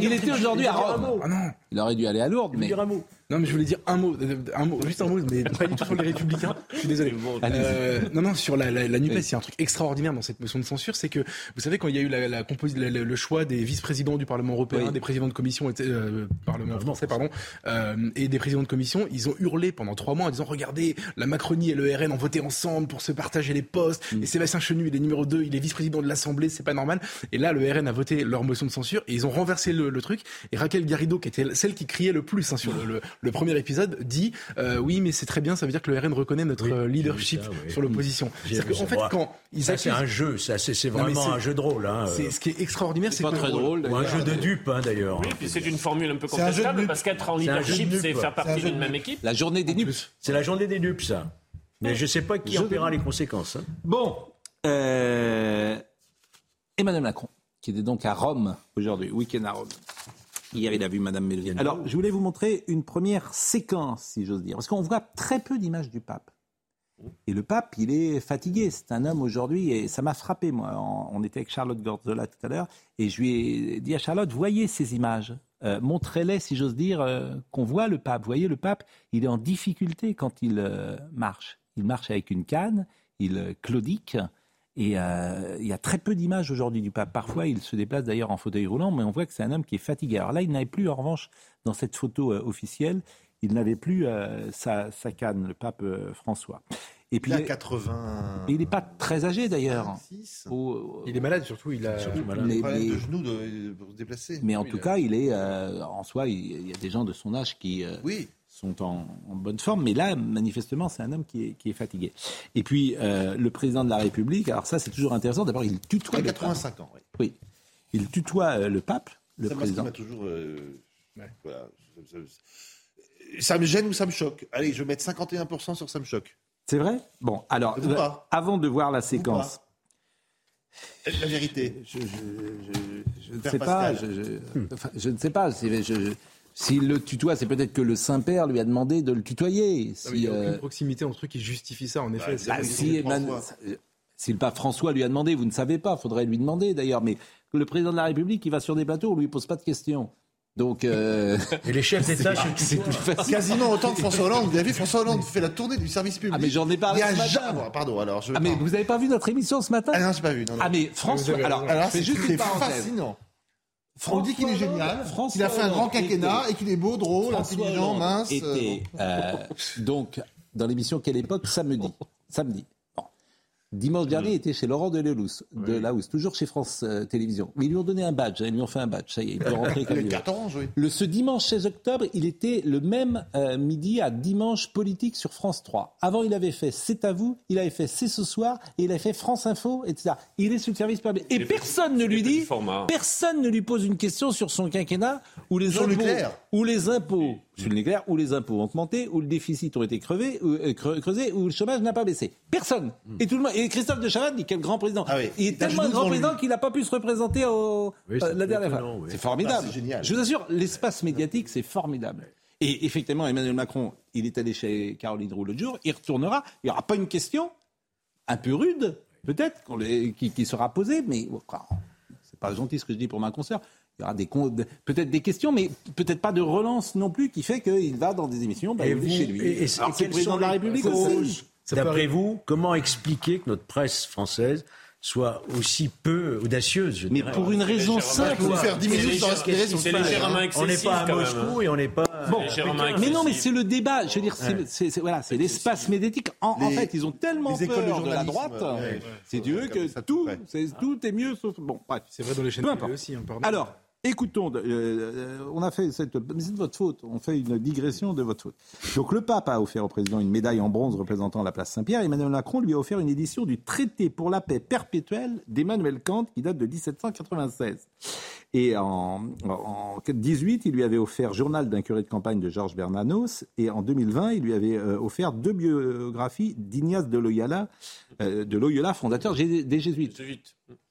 il, était aujourd'hui, à Rome. Ah non. Il aurait dû aller à Lourdes, mais. Dire un mot. Non, mais je voulais dire un mot, un mot, juste un mot, mais pas du tout sur les Républicains. Je suis désolé. Euh, non, non, sur la, la, la Nupes, il y a un truc extraordinaire dans cette motion de censure, c'est que vous savez quand il y a eu la, la, le choix des vice-présidents du Parlement européen, des présidents de commission, euh, Parlement français, pardon, euh, et des présidents de commission, ils ont hurlé pendant trois mois en disant regardez, la Macronie et le RN ont voté ensemble pour se partager les postes, mm. et Sébastien Chenu, il est numéro 2, il est vice-président de l'Assemblée, c'est pas normal. Et là, le RN a voté leur motion de censure et ils ont renversé le, le truc. Et Raquel Garrido, qui était celle qui criait le plus hein, sur le, le, premier épisode, dit euh, oui, mais c'est très bien, ça veut dire que le RN reconnaît notre euh, leadership sur l'opposition. C'est en fait, quand ils ça, c'est un jeu, c'est vraiment un jeu de rôle. Hein, c'est ce qui est extraordinaire, c'est pas très drôle. Ou un jeu de dupe, hein, d'ailleurs. Oui, puis c'est une formule un peu contestable parce qu'être en leadership, c'est faire partie d'une même équipe. La journée des dupes. C'est la journée des dupes, ça. Mais je ne sais pas qui en paiera les conséquences. Bon, euh, Emmanuel Macron, qui était donc à Rome aujourd'hui, week-end à Rome. Hier, il a vu Madame Melville. Alors, je voulais vous montrer une première séquence, si j'ose dire, parce qu'on voit très peu d'images du pape. Et le pape, il est fatigué. C'est un homme aujourd'hui, et ça m'a frappé, moi. On était avec Charlotte Gorzola tout à l'heure, et je lui ai dit à Charlotte, voyez ces images. Euh, montrez-les, si j'ose dire, euh, qu'on voit le pape. Vous voyez, le pape, il est en difficulté quand il euh, marche. Il marche avec une canne, il claudique. Et euh, il y a très peu d'images aujourd'hui du pape. Parfois, il se déplace d'ailleurs en fauteuil roulant, mais on voit que c'est un homme qui est fatigué. Alors là, il n'avait plus, en revanche, dans cette photo euh, officielle, il n'avait plus euh, sa, canne, le pape François. Et puis, il a 80. il n'est pas très âgé d'ailleurs. il est malade surtout. Il a surtout malade. De genoux pour se déplacer. Mais en tout cas, il est en soi. Il y a des gens de son âge qui. oui sont en, bonne forme, mais là, manifestement, c'est un homme qui est, fatigué. Et puis, euh, le président de la République, alors ça, c'est toujours intéressant. D'abord, il tutoie. Il a 85 ans, oui. Oui. Il tutoie euh, le pape, le ça président. Ça toujours. Euh, ça, me gêne ou ça me choque? Allez, je vais mettre 51% sur ça me choque. C'est vrai? Bon, alors, avant de voir la séquence. La vérité. Je, ne sais pas. Je, ne sais pas. Je, s'il le tutoie, c'est peut-être que le Saint-Père lui a demandé de le tutoyer. Si, il n'y a aucune euh, proximité entre eux qui justifie ça, en effet. Bah, si, si, le pape François lui a demandé, vous ne savez pas, il faudrait lui demander d'ailleurs, mais le président de la République, il va sur des plateaux, on ne lui pose pas de questions. Donc, euh... Et les chefs d'État, c'est quasiment autant que François Hollande. Vous avez vu, François Hollande fait la tournée du service public. Ah, mais j'en ai parlé ce matin. Pardon, alors. Je ah, mais vous n'avez pas vu notre émission ce matin Ah non, j'ai pas vu. Non, Ah, mais François. Alors, alors c'est juste fascinant. On dit qu'il est génial, qu'il a fait un grand quinquennat et qu'il est beau, drôle, intelligent, mince. Était, euh, donc, dans l'émission Quelle époque? Samedi. Samedi. Dimanche dernier, il était chez Laurent Delahousse, de la Housse, toujours chez France euh, Télévisions. Mais ils lui ont donné un badge, ils lui ont fait un badge, ça y est, il peut rentrer comme il veut. Le, ce dimanche 16 octobre, il était le même euh, midi à Dimanche Politique sur France 3. Avant, il avait fait C'est à vous, il avait fait C'est ce soir, et il avait fait France Info, etc. Il est sous le service public. Et personne ne lui dit, personne ne lui pose une question sur son quinquennat ou les impôts, ou les impôts sur le nucléaire, où les impôts ont augmenté, où le déficit ont été crevés, ou, euh, creusé, où le chômage n'a pas baissé. Personne. Hmm. Et tout le monde. Et Christophe de Chavannes dit quel grand président. Ah il est tellement grand président qu'il n'a pas pu se représenter au, euh, la dernière fois. C'est formidable. Ah, génial. Je vous assure, l'espace médiatique, c'est formidable. Et effectivement, Emmanuel Macron, il est allé chez Caroline Roux l'autre jour, il retournera. Il n'y aura pas une question un peu rude, peut-être, qui, qui, sera posée, mais c'est pas gentil ce que je dis pour ma consoeur Il y aura des peut-être des questions, mais peut-être pas de relance non plus, qui fait qu'il va dans des émissions, bah, Et il est vous- chez lui. et- et- c'est le président sont de la République aussi. D'après vous, comment expliquer que notre presse française soit aussi peu audacieuse je Mais dirais. pour une raison simple. Vous faire 10 minutes sans respirer C'est légèrement On n'est excessif pas à Moscou et on n'est pas. Bon, mais non, mais excessif. c'est le débat. Je veux dire, c'est c'est- c'est- voilà, c'est l'espace médiatique. En, en fait, ils ont tellement les écoles de peur de, la droite, veux, ouais, que ça, tout, ouais. c'est- tout est mieux. Sauf bon, bref. C'est vrai dans les chaînes aussi, hein. Alors, écoutons, euh, euh, on a fait cette, c'est de votre faute, on fait une digression de votre faute. Donc le pape a offert au président une médaille en bronze représentant la place Saint-Pierre. Emmanuel Macron lui a offert une édition du traité pour la paix perpétuelle d'Emmanuel Kant qui date de 1796. Et en, en 18, il lui avait offert Journal d'un curé de campagne de Georges Bernanos. Et en 2020, il lui avait euh, offert deux biographies d'Ignace de Loyola, euh, de Loyola, fondateur des Jésuites.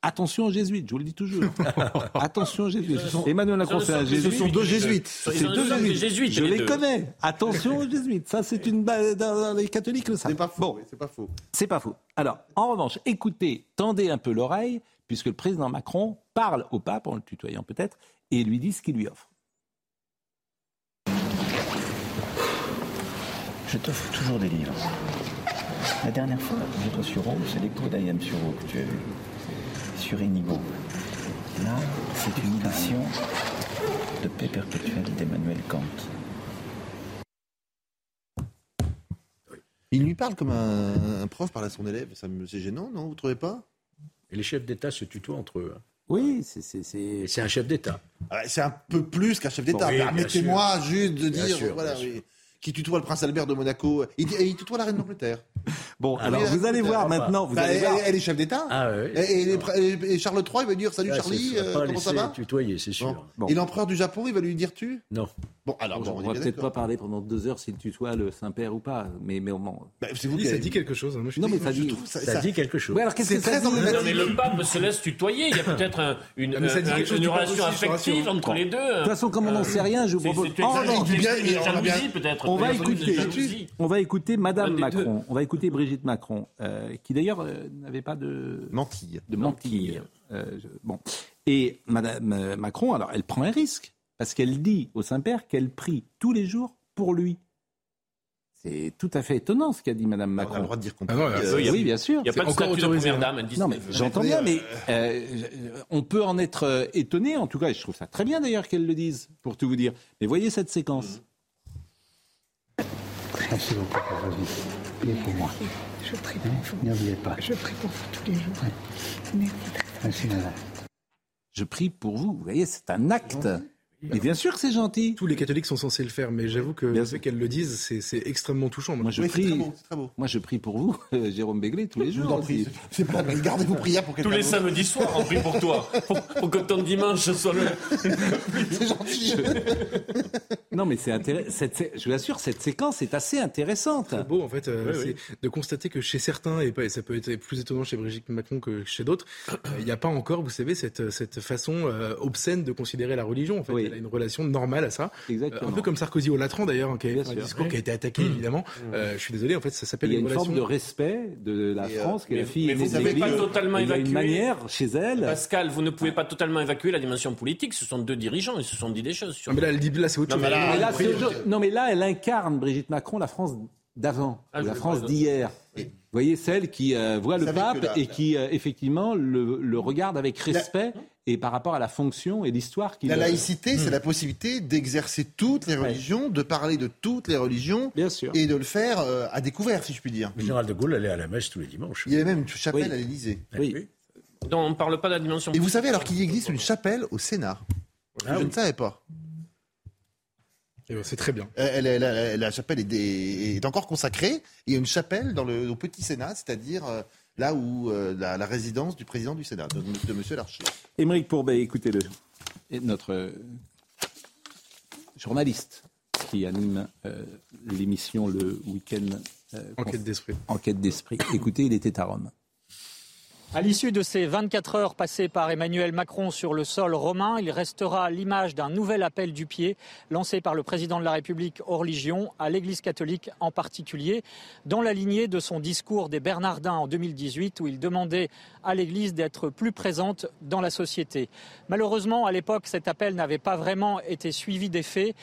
Attention aux jésuites, je vous le dis toujours. Attention aux jésuites. Emmanuel Macron, c'est un jésuite. Ce sont deux jésuites. C'est sont deux jésuites. jésuites, Je les connais. Attention aux jésuites. Ça, c'est une. ba- dans- dans Les catholiques le savent. C'est pas faux. oui, C'est pas faux. C'est pas faux. Alors, en revanche, écoutez, tendez un peu l'oreille, puisque le président Macron parle au pape, en le tutoyant peut-être, et lui dit ce qu'il lui offre. Je t'offre toujours des livres. La dernière fois, j'étais sur Rome, c'est l'écho d'Ayam Suro que tu as vu. Sur Inigo. Là, c'est une édition de paix perpétuelle d'Emmanuel Kant. Il lui parle comme un, un prof parle à son élève. Ça me- C'est gênant, non? Vous trouvez pas? Et les chefs d'État se tutoient entre eux. hein. Oui, c'est. un chef d'État. Ah, C'est un peu plus qu'un chef d'État. Bon, oui, bien Permettez-moi juste de Bien dire, sûr, voilà, bien oui, qui tutoie le prince Albert de Monaco. Il, tutoie la reine d'Angleterre. Bon, Ah, alors vous allez voir maintenant. Vous Bah, allez elle, voir. elle est chef d'État. Ah. Et, Charles III, il va lui dire Salut Ah, Charlie, euh, pas comment ça va? tutoyer, c'est sûr. Bon. Bon. Et l'empereur du Japon, il va lui dire tu? Non. Bon, alors, bon, on on est va peut-être pas parler pendant deux heures s'il tutoie le Saint-Père ou pas, mais, mais au moins. Bah, c'est vous qui ça avez- dit quelque chose. hein. Moi, je suis Non, mais ça dit. trouve ça- Ça, ça- dit quelque chose. Ouais, alors qu'est-ce C'est que ça dit. Non, mais le pape se laisse tutoyer. Il y a peut-être un- une, Ah, chose une du pape relation affective entre les deux. De toute façon, comme on n'en sait rien, je vous propose. jalousie, peut-être. On va écouter. On va écouter Madame. Macron. On va écouter Brigitte Macron, euh, qui d'ailleurs euh, n'avait pas de Mantille. de mantille. Euh, je- bon. Et Madame euh, Macron, alors, elle prend un risque parce qu'elle dit au Saint-Père qu'elle prie tous les jours pour lui. C'est tout à fait étonnant ce qu'a dit Madame On a Macron. le droit de dire qu'on Ah non, peut- là, euh, oui, bien sûr. Il n'y a pas de encore statut de première hein. dame. Non, mais j'entends bien, euh, mais euh, je- on peut en être euh, étonné. En tout cas, je trouve ça très bien d'ailleurs qu'elle le dise, pour tout vous dire. Mais voyez cette séquence. Merci beaucoup pour votre vie. Priez pour moi. Je prie pour vous. N'oubliez pas. Je prie pour vous tous les jours. Merci. Merci, madame. Je prie pour vous. Vous voyez, c'est un acte. Et bien sûr que c'est gentil. Tous les catholiques sont censés le faire, mais j'avoue que Bien le qu'elles le disent, c'est- extrêmement touchant. Moi. Je Oui, prie. très beau, très beau. Moi, je prie pour vous, euh, Jérôme Béglé, tous les Je jours. vous en prie. C'est pas gardez vos prières pour Tous les samedis soirs, on prie pour toi. Pour, pour que ton dimanche soit le. C'est gentil. Non, mais c'est intéressant. Je vous assure, cette séquence est assez intéressante. C'est beau en fait, euh, Oui, de constater que chez certains, et, pas- et ça peut être plus étonnant chez Brigitte Macron que chez d'autres, euh, il n'y a pas encore, vous savez, cette, cette façon euh, obscène de considérer la religion. En fait, Oui. Elle a une relation normale à ça. Euh, Exactement. un peu comme Sarkozy au Latran d'ailleurs, hein, qui a Bien fait un sûr. discours qui a été attaqué évidemment. Euh, je suis désolé, en fait, ça Il s'appelle y a une une relation. forme de respect de la Et, euh, France, qui est mais- la fille mais vous de n'avez pas totalement a une évacué. manière chez elle. Pascal, vous ne pouvez pas totalement évacuer la dimension politique. Ce sont deux dirigeants. Ils se sont dit des choses. sur- Non, mais là, elle dit là, c'est autre Non, chose. mais là- là, non, mais là, elle incarne, Brigitte Macron, la France d'avant, Ah, la France d'hier. Vous voyez, celle qui euh, voit Vous le pape et qui, euh, effectivement, le, le regarde avec respect et par rapport à la fonction et l'histoire qu'il La a. laïcité, c'est la possibilité d'exercer toutes les religions, de parler de toutes les religions Bien sûr. et de le faire euh, à découvert, si je puis dire. Le général de Gaulle allait à la messe tous les dimanches. Il y avait même une chapelle Oui. à l'Élysée. Oui. Donc, on ne parle pas de la dimension Et vous savez alors qu'il existe une chapelle au Sénat? Ah Je oui. ne savais pas. Euh, C'est très bien. Euh, elle- elle- elle- la chapelle est, des- est encore consacrée. Il y a une chapelle dans le, au petit Sénat, c'est-à-dire euh, là où euh, la, la résidence du président du Sénat, de, de Monsieur Larcher. Émeric Pourbet, écoutez-le. Et notre journaliste qui anime euh, l'émission le week-end. euh, Enquête d'esprit. Enquête d'esprit. Écoutez, il était à Rome. À l'issue de ces 24 heures passées par Emmanuel Macron sur le sol romain, il restera l'image d'un nouvel appel du pied lancé par le président de la République aux religions, à l'Église catholique en particulier, dans la lignée de son discours des Bernardins en 2018 où il demandait à l'Église d'être plus présente dans la société. Malheureusement, à l'époque, cet appel n'avait pas vraiment été suivi des faits.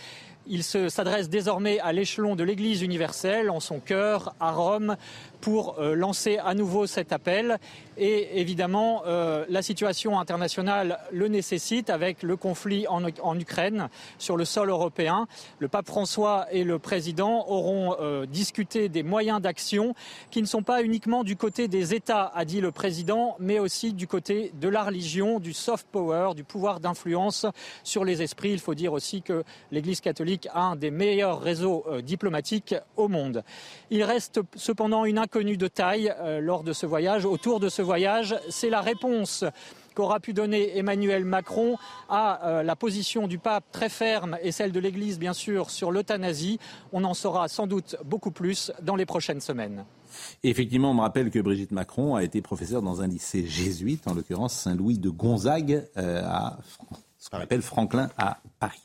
Il s'adresse désormais à l'échelon de l'Église universelle, en son cœur, à Rome, pour euh, lancer à nouveau cet appel. Et évidemment, euh, la situation internationale le nécessite avec le conflit en, Ukraine sur le sol européen. Le pape François et le président auront euh, discuté des moyens d'action qui ne sont pas uniquement du côté des États, a dit le président, mais aussi du côté de la religion, du soft power, du pouvoir d'influence sur les esprits. Il faut dire aussi que l'Église catholique a un des meilleurs réseaux diplomatiques au monde. Il reste cependant une de taille euh, lors de ce voyage, autour de ce voyage, c'est la réponse qu'aura pu donner Emmanuel Macron à euh, la position du pape très ferme et celle de l'Église, bien sûr, sur l'euthanasie. On en saura sans doute beaucoup plus dans les prochaines semaines. effectivement, on me rappelle que Brigitte Macron a été professeure dans un lycée jésuite, en l'occurrence Saint-Louis de Gonzague, euh, à ce qu'on appelle Franklin à Paris.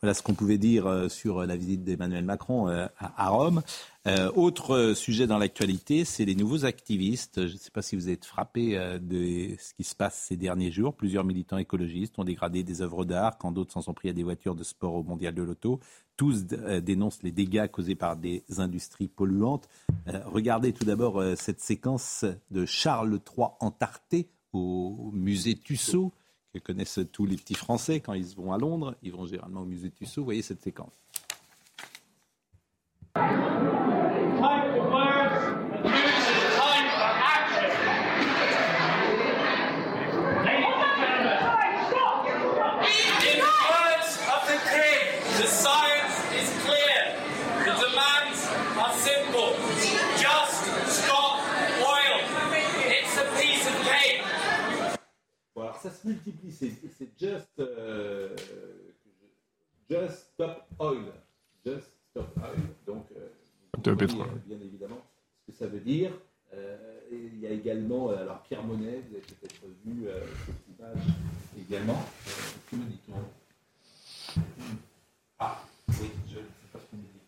Voilà ce qu'on pouvait dire sur la visite d'Emmanuel Macron à Rome. Euh, autre sujet dans l'actualité, c'est les nouveaux activistes. Je ne sais pas si vous êtes frappé de ce qui se passe ces derniers jours. Plusieurs militants écologistes ont dégradé des œuvres d'art quand d'autres s'en sont pris à des voitures de sport au mondial de l'auto. Tous dénoncent les dégâts causés par des industries polluantes. regardez tout d'abord cette séquence de Charles III entarté au musée Tussaud que connaissent tous les petits Français quand ils vont à Londres. Ils vont généralement au musée Tussaud. Voyez cette séquence. Se multiplie. C'est just, euh, just stop oil. Just stop oil. Donc, euh, bien évidemment ce que ça veut dire. Euh, il y a également, euh, alors Pierre Monet, vous avez peut-être vu cette image également. que me dit-on Ah, oui, je ne sais pas ce qu'on me dit.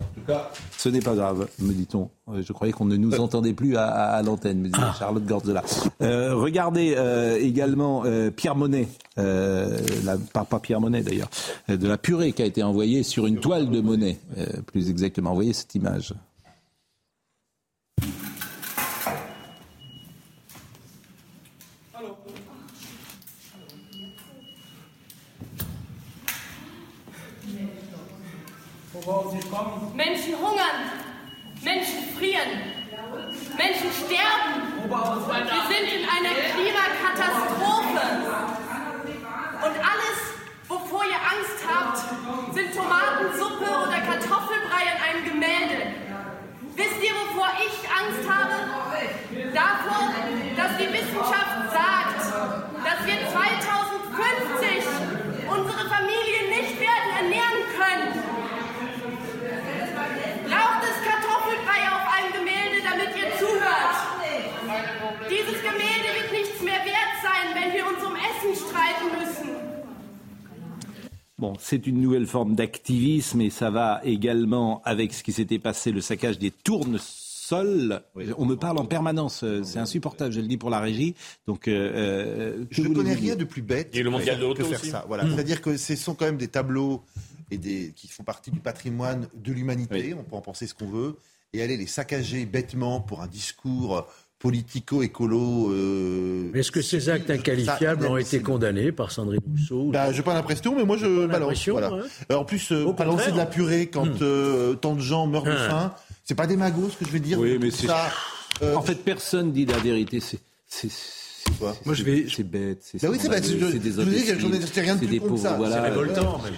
mais en tout cas, ce n'est pas grave, me dit-on. Euh, je croyais qu'on ne nous entendait plus à, à, à l'antenne, me dit ah. Charlotte Gorzola. Euh, regardez euh, également euh, Pierre Monet, euh, la, pas, pas, Pierre Monet d'ailleurs, de la purée qui a été envoyée sur une toile de Monet, plus exactement. Vous voyez cette image forme d'activisme et ça va également avec ce qui s'était passé, le saccage des tournesols. Oui. On me parle en permanence, euh, c'est insupportable, je le dis pour la régie. Donc, euh, je ne connais rien de plus bête et le mondial de que faire aussi. ça. Voilà. Mmh. C'est-à-dire que ce sont quand même des tableaux et des, qui font partie du patrimoine de l'humanité. Oui. On peut en penser ce qu'on veut. Et aller les saccager bêtement pour un discours politico-écolo. Euh, Est-ce que ces actes inqualifiables ont été condamnés par Sandrine Rousseau bah, Je n'ai pas l'impression, mais moi je balance. Voilà. Hein. Alors, en plus, euh, balancer de la purée quand hum. euh, tant de gens meurent de hum. faim, c'est pas démago ce que je vais dire. Oui, mais c'est ça. en fait, personne dit la vérité. C'est toi Moi, je vais. C'est bête. C'est Bah oui, c'est bête. Je- c'est des ai rien de c'est plus pauvres, ça. voilà. C'est révoltant, Euh,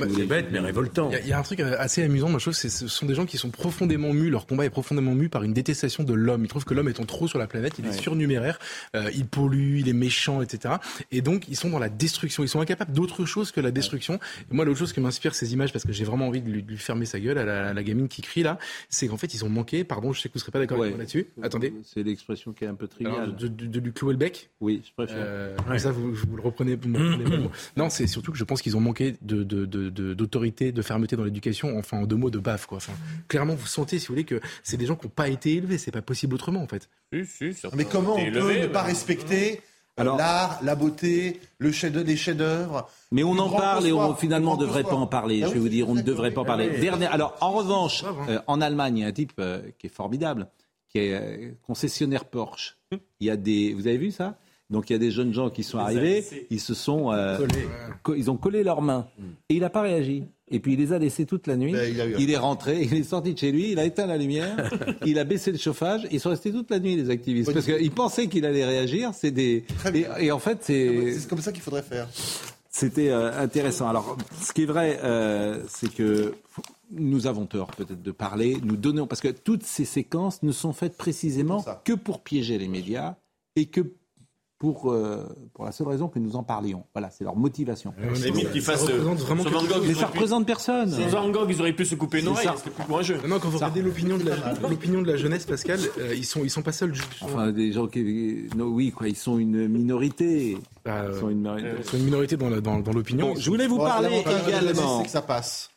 Bah, C'est bête, mais révoltant. Il y, a- un truc euh, assez amusant, moi je trouve, c'est ce sont des gens qui sont profondément mus, leur combat est profondément mu par une détestation de l'homme. Ils trouvent que l'homme étant trop sur la planète, il est surnuméraire, euh, il pollue, il est méchant, etc. Et donc ils sont dans la destruction, ils sont incapables d'autre chose que la destruction. Et moi l'autre chose qui m'inspire ces images, parce que j'ai vraiment envie de lui, de lui fermer sa gueule à la, à la gamine qui crie là, c'est qu'en fait ils ont manqué, pardon, je sais que vous serez pas d'accord Ouais. avec moi là-dessus, attendez, C'est l'expression qui est un peu triviale. Alors, de, de- de lui clouer le bec. Oui, je préfère. Euh, ça, vous, vous le reprenez. Non, c'est surtout que je pense qu'ils ont manqué de, de, de- de- d'autorité, de fermeté dans l'éducation. Enfin, en deux mots, de baffe, quoi. Enfin, clairement, vous sentez, si vous voulez, que c'est des gens qui n'ont pas été élevés. C'est pas possible autrement, en fait. Mais comment on peut ne pas respecter euh, l'art, la beauté, le chef les chefs-d'œuvre? Mais on en parle et on finalement on grand devrait pas en parler. Ah je vais oui, vous dire, on ne devrait pas en parler. Dernier, alors en revanche, euh, en Allemagne, il y a un type euh, qui est formidable, qui est euh, concessionnaire Porsche. Il y a des, vous avez vu ça? Donc il y a des jeunes gens qui sont arrivés, ils se sont, euh, ils ont collé leurs mains et il n'a pas réagi. Et puis il les a laissés toute la nuit. Ben, il eu est rentré, il est sorti de chez lui, il a éteint la lumière, il a baissé le chauffage. Ils sont restés toute la nuit les activistes parce qu'ils pensaient qu'il allait réagir. C'est des et, et en fait c'est C'est comme ça qu'il faudrait faire. c'était euh, intéressant. Alors, ce qui est vrai, euh, c'est que nous avons tort peut-être de parler, nous donnons, parce que toutes ces séquences ne sont faites précisément que pour piéger les médias et que pour, euh, pour la seule raison que nous en parlions. Voilà, c'est leur motivation. Limite qu'ils fassent, euh, sur Van Gogh, ils Mais ça représente personne. Sur Van Gogh, ils auraient pu se couper une oreille, ça. c'était plus jeu. Non, quand vous regardez l'opinion de, la, l'opinion de la jeunesse, Pascal, euh, ils, sont, ils sont pas seuls. Enfin, des gens qui. non, oui, quoi, ils sont une minorité. ils sont une, minorité. Ils sont une minorité dans, la- dans, dans l'opinion. Bon, je voulais vous parler également. c'est que ça passe.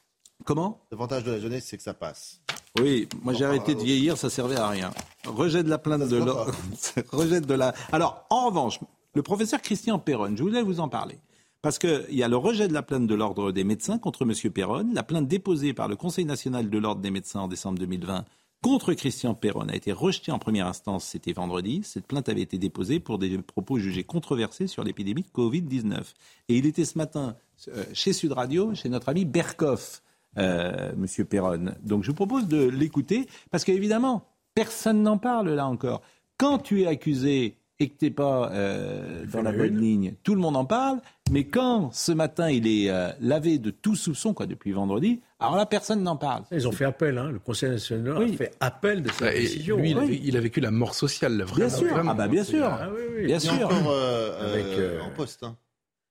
Comment L'avantage de la jeunesse, c'est que ça passe. Oui, moi j'ai arrêté de vieillir, ça servait à rien. Rejet de la plainte de l'ordre. Rejet de la. Alors, en revanche, le professeur Christian Perron, je voulais vous en parler. Parce qu'il y a le rejet de la plainte de l'ordre des médecins contre M. Perron. La plainte déposée par le Conseil national de l'ordre des médecins en décembre 2020 contre Christian Perron a été rejetée en première instance, c'était vendredi. Cette plainte avait été déposée pour des propos jugés controversés sur l'épidémie de Covid-19. Et il était ce matin euh, chez Sud Radio, chez notre ami Berkoff, euh, Monsieur Perron. Donc je vous propose de l'écouter, parce qu'évidemment, personne n'en parle là encore. Quand tu es accusé et que tu n'es pas euh, dans la bonne ligne, tout le monde en parle, mais quand ce matin il est euh, lavé de tout soupçon, quoi, depuis vendredi, alors là, personne n'en parle. Ils ont fait appel, hein. le Conseil national a fait appel de cette Bah, décision. lui, il, a, Oui. vé- il a vécu la mort sociale, vraiment. Bien sûr. vraiment. Ah bah bien sûr. Ah oui, oui. Bien sûr. encore euh, Avec, en poste. Hein.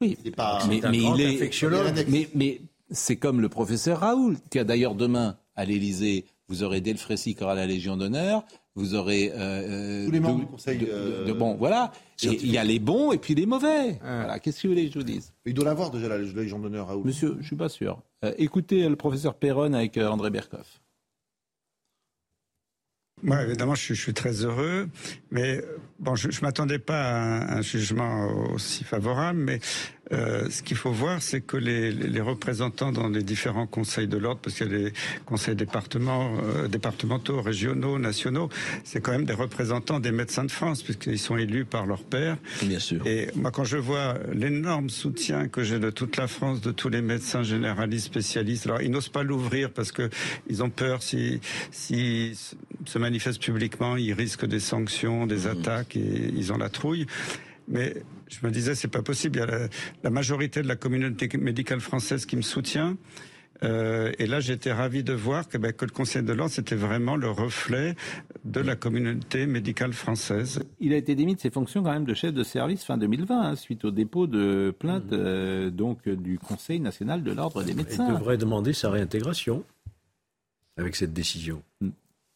Oui. Pas. mais, un mais grand il est, mais c'est comme le professeur Raoul, qui a d'ailleurs demain à l'Élysée, vous aurez Delfrécy qui aura la Légion d'honneur, vous aurez euh, Tous les membres de- du Conseil, de- de- euh, de- bon, voilà. Il y a les bons et puis les mauvais. Voilà. Qu'est-ce que vous voulez que je vous dise? Il doit l'avoir déjà la Légion d'honneur, Raoul. Monsieur, je suis pas sûr. Euh, écoutez euh, le professeur Perron avec euh, André Berkoff. Moi, évidemment, je suis, je suis très heureux, mais euh, bon, je ne m'attendais pas à un, un jugement aussi favorable, mais euh, ce qu'il faut voir, c'est que les, les- les représentants dans les différents conseils de l'ordre, parce qu'il y a des conseils départements, euh, départementaux, régionaux, nationaux, c'est quand même des représentants des médecins de France, puisqu'ils sont élus par leur père. Bien sûr. Et moi, quand je vois l'énorme soutien que j'ai de toute la France, de tous les médecins généralistes, spécialistes, alors ils n'osent pas l'ouvrir parce que ils ont peur si, si se manifestent publiquement, ils risquent des sanctions, des attaques et ils ont la trouille. Mais je me disais, c'est pas possible. Il y a la, la majorité de la communauté médicale française qui me soutient. Euh, et là, j'étais ravi de voir que, ben, que le Conseil de l'ordre, c'était vraiment le reflet de la communauté médicale française. Il a été démis de ses fonctions quand même de chef de service fin 2020, hein, suite au dépôt de plainte euh, donc du Conseil national de l'ordre des Il médecins. devrait demander sa réintégration avec cette décision.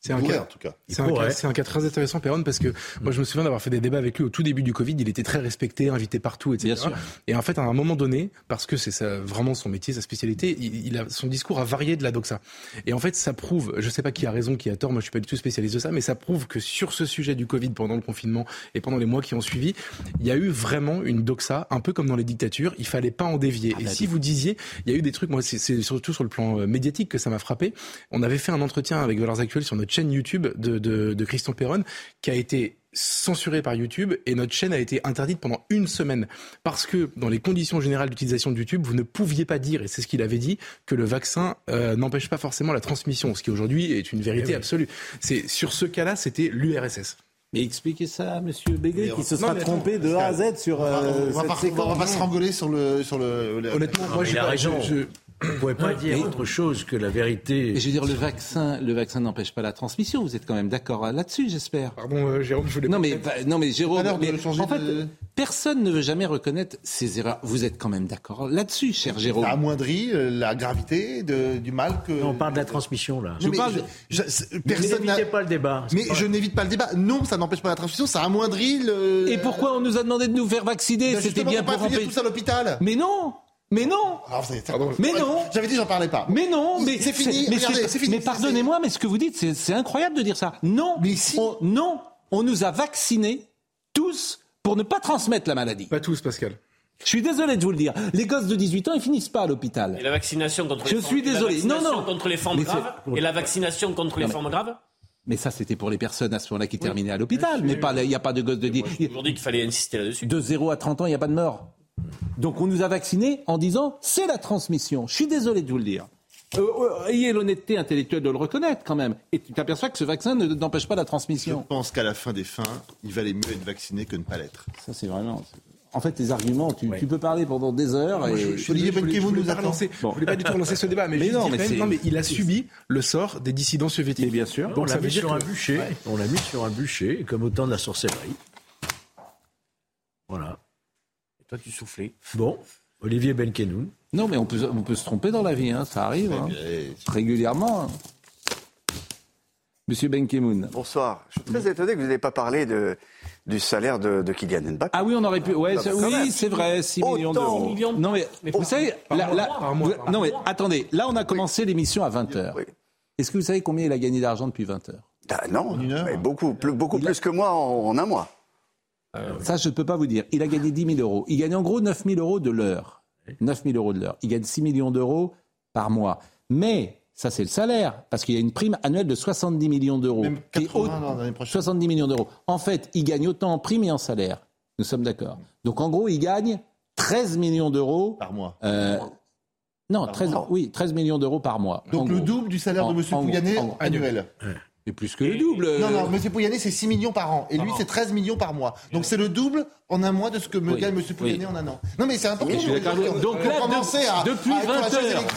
C'est un, cas, en tout cas. C'est un, cas, pourrait. c'est un cas très intéressant, Perron, parce que moi, je me souviens d'avoir fait des débats avec lui au tout début du Covid. Il était très respecté, invité partout, etc. Bien sûr. Et en fait, à un moment donné, parce que c'est vraiment son métier, sa spécialité, il, il a, son discours a varié de la doxa. Et en fait, ça prouve, je sais pas qui a raison, qui a tort, moi je suis pas du tout spécialiste de ça, mais ça prouve que sur ce sujet du Covid, pendant le confinement et pendant les mois qui ont suivi, il y a eu vraiment une doxa, un peu comme dans les dictatures, il fallait pas en dévier. et si vous disiez, il y a eu des trucs, moi c'est- c'est surtout sur le plan euh, médiatique que ça m'a frappé. On avait fait un entretien avec Valeurs Actuelles sur notre chaîne YouTube de, de, de Christian Perron, qui a été censuré par YouTube et notre chaîne a été interdite pendant une semaine parce que dans les conditions générales d'utilisation de YouTube, vous ne pouviez pas dire, et c'est ce qu'il avait dit, que le vaccin euh, n'empêche pas forcément la transmission, ce qui aujourd'hui est une vérité Eh oui. absolue. C'est sur ce cas-là, c'était l'URSS. Mais expliquez ça à Monsieur Béguet Mais qui se sera trompé de A à Z sur on va- euh, on va cette pas- séquence. on va pas se rengoler sur le sur le. le- Honnêtement, Non, moi, je- Vous ne pouvez pas Ouais, dire autre chose que la vérité. Et je veux dire, le vaccin, le vaccin n'empêche pas la transmission. Vous êtes quand même d'accord là-dessus, j'espère. Pardon, euh, Jérôme, je voulais Non pas- mais, bah, non mais Jérôme, mais changer en fait, de- personne ne veut jamais reconnaître ses erreurs. Vous êtes quand même d'accord là-dessus, cher Jérôme. Ça amoindrit euh, la gravité de- du mal que. Non, on parle de la transmission, là. Non, mais parle- je- je- personne n'évitez pas le débat. Mais pas- je n'évite pas le débat. Non, ça n'empêche pas la transmission, ça amoindrit le. Et pourquoi on nous a demandé de nous faire vacciner? Ben, C'était bien pour pour pas finir empêcher. tous à l'hôpital. Mais non Mais non Alors, Mais non J'avais dit, j'en parlais pas. Mais non, mais c'est fini. Mais, regardez, c'est- c'est fini. mais pardonnez-moi, mais ce que vous dites, c'est incroyable de dire ça. Non, Mais si. on, non, on nous a vaccinés tous pour ne pas transmettre la maladie. Pas tous, Pascal. Je suis désolé de vous le dire. Les gosses de 18 ans, ils finissent pas à l'hôpital. Et la vaccination contre Je les suis désolé. Non, non. contre les formes graves et la vaccination contre les formes graves Mais ça, c'était pour les personnes à ce moment-là qui terminaient à l'hôpital. Mais pas, il n'y a pas de gosses de 10. J'ai toujours dit qu'il fallait insister là-dessus. De 0 à 30 ans, il n'y a pas de mort. Donc on nous a vaccinés en disant c'est la transmission. Je suis désolé de vous le dire. Euh, euh, ayez l'honnêteté intellectuelle de le reconnaître quand même. Et tu t'aperçois que ce vaccin ne- n'empêche pas la Je transmission. pense qu'à la fin des fins, il valait mieux être vacciné que ne pas l'être. Ça, c'est vraiment. En fait, les arguments, tu, tu peux parler pendant des heures. Moi, et... je, je, je, Olivier je voulais- je pas Bon. je voulais pas du tout relancer ce débat, mais, Mais non, mais même, non, mais il a subi le sort des dissidents soviétiques. Mais bien sûr. on Donc l'a mis sur un bûcher. Ouais. On l'a mis sur un bûcher, comme au temps de la sorcellerie. Voilà. Toi, tu soufflais. Bon, Olivier Benkemoun. Non, mais on peut, on peut se tromper dans la vie, hein, ça arrive hein, régulièrement. Monsieur Benkemoun. Bonsoir. Je suis très étonné que vous n'ayez pas parlé de, du salaire de, de Kylian Mbappé. Ah oui, on aurait pu. Ouais, oui, c'est vrai, 6 millions d'euros. millions. Non mais, vous savez, là, là- par mois, vous- par non mais attendez, là on a commencé l'émission à 20h. Oui. Est-ce que vous savez combien il a gagné d'argent depuis 20h Ah, non, une heure. mais beaucoup, plus, beaucoup Il a- plus que moi en, en un mois. Ça, je ne peux pas vous dire. Il a gagné 10 000 euros. Il gagne en gros 9 000 euros de l'heure. 9 000 euros de l'heure. Il gagne 6 millions d'euros par mois. Mais, ça c'est le salaire, parce qu'il y a une prime annuelle de 70 millions d'euros. Même Et 80 au- dans l'année prochaine. 70 millions d'euros. En fait, il gagne autant en prime et en salaire. Nous sommes d'accord. Donc en gros, il gagne 13 millions d'euros. Par mois. Euh, non, Par 13, mois. oui, 13 millions d'euros par mois. Donc le gros. double du salaire En- de M. Pouyanné en- Et plus que le double. Non, non, M. Pouyanné, c'est 6 millions par an. Et lui, c'est 13 millions par mois. Donc c'est le double en un mois de ce que me Oui. gagne M. Pouyanné Oui. en un an. Non, mais c'est important. Vous. Donc On là, à- depuis à être sur la 20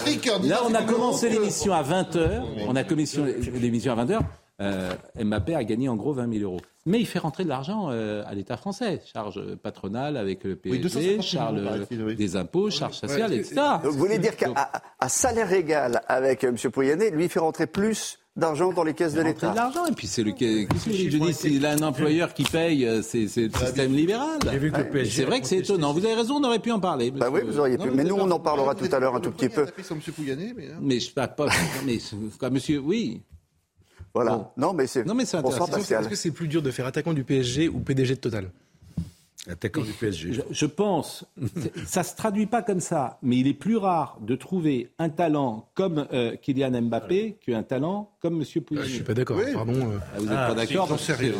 chaise heures, là on a commencé l'émission à 20h, on a commission l'émission à 20h, euh, Mbappé a gagné en gros 20 000 euros. Mais il fait rentrer de l'argent euh, à l'État français, charge patronale avec le Oui, PSG, 250 millions, charge paraît-il, oui. des impôts, charges sociales, Ouais, etc. Donc, vous voulez dire qu'à salaire égal avec euh, M. Pouyanné, lui il fait rentrer plus d'argent dans les caisses de Rentrer de l'État. l'argent, et puis c'est le qu'est-ce que je je dis, s'il a un employeur qui paye, euh, c'est c'est le système libéral. J'ai vu que le Et PSG C'est vrai que c'est étonnant. Vous avez raison, on aurait pu en parler. Bah oui, vous auriez pu. Mais nous, on en parlera tout à l'heure un tout petit peu. Mais, hein. Mais je pas, pas mais quoi, monsieur, oui. Voilà. Bon. Non, mais c'est. Non, mais c'est intéressant. Est-ce que c'est plus dur de faire attaquant du PSG ou PDG de Total? Attaquant du PSG. Je, je pense, ça se traduit pas comme ça, mais il est plus rare de trouver un talent comme euh, Kylian Mbappé qu'un talent comme Monsieur Je Pouyanné. suis pas d'accord, Oui. pardon. euh. Ah, vous n'êtes Ah, pas d'accord j'en sais rien.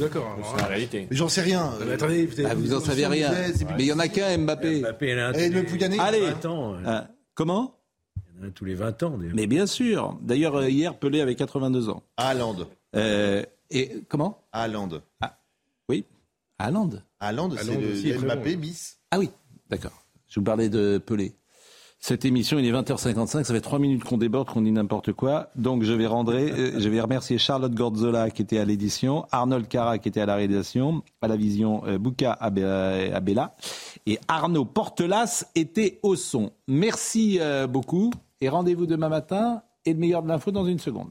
D'accord. alors, C'est la réalité. Mais j'en sais rien. Mais attendez, peut-être- Ah, vous en savez rien. disait, Mais il y en a qu'un Mbappé. Mbappé, il y en a un Et tous le les- Pouyanné Allez. 20 ans. euh, Ah, comment Il y en a un tous les 20 ans. d'ailleurs. Mais bien sûr. D'ailleurs, euh, hier, Pelé avait 82 ans. Haaland. Euh, et comment Haaland. Oui, à Haaland. Haaland, c'est le Mbappé bon. bis. Ah oui, d'accord. Je vous parlais de Pelé. Cette émission, il est 20h55, ça fait 3 minutes qu'on déborde, qu'on dit n'importe quoi. Donc je vais rendre, euh, je vais remercier Charlotte Gorzola qui était à l'édition, Arnold Cara qui était à la réalisation, à la vision euh, Bouka Abe- Abella et Arnaud Portelas était au son. Merci euh, beaucoup et rendez-vous demain matin et le meilleur de l'info dans une seconde.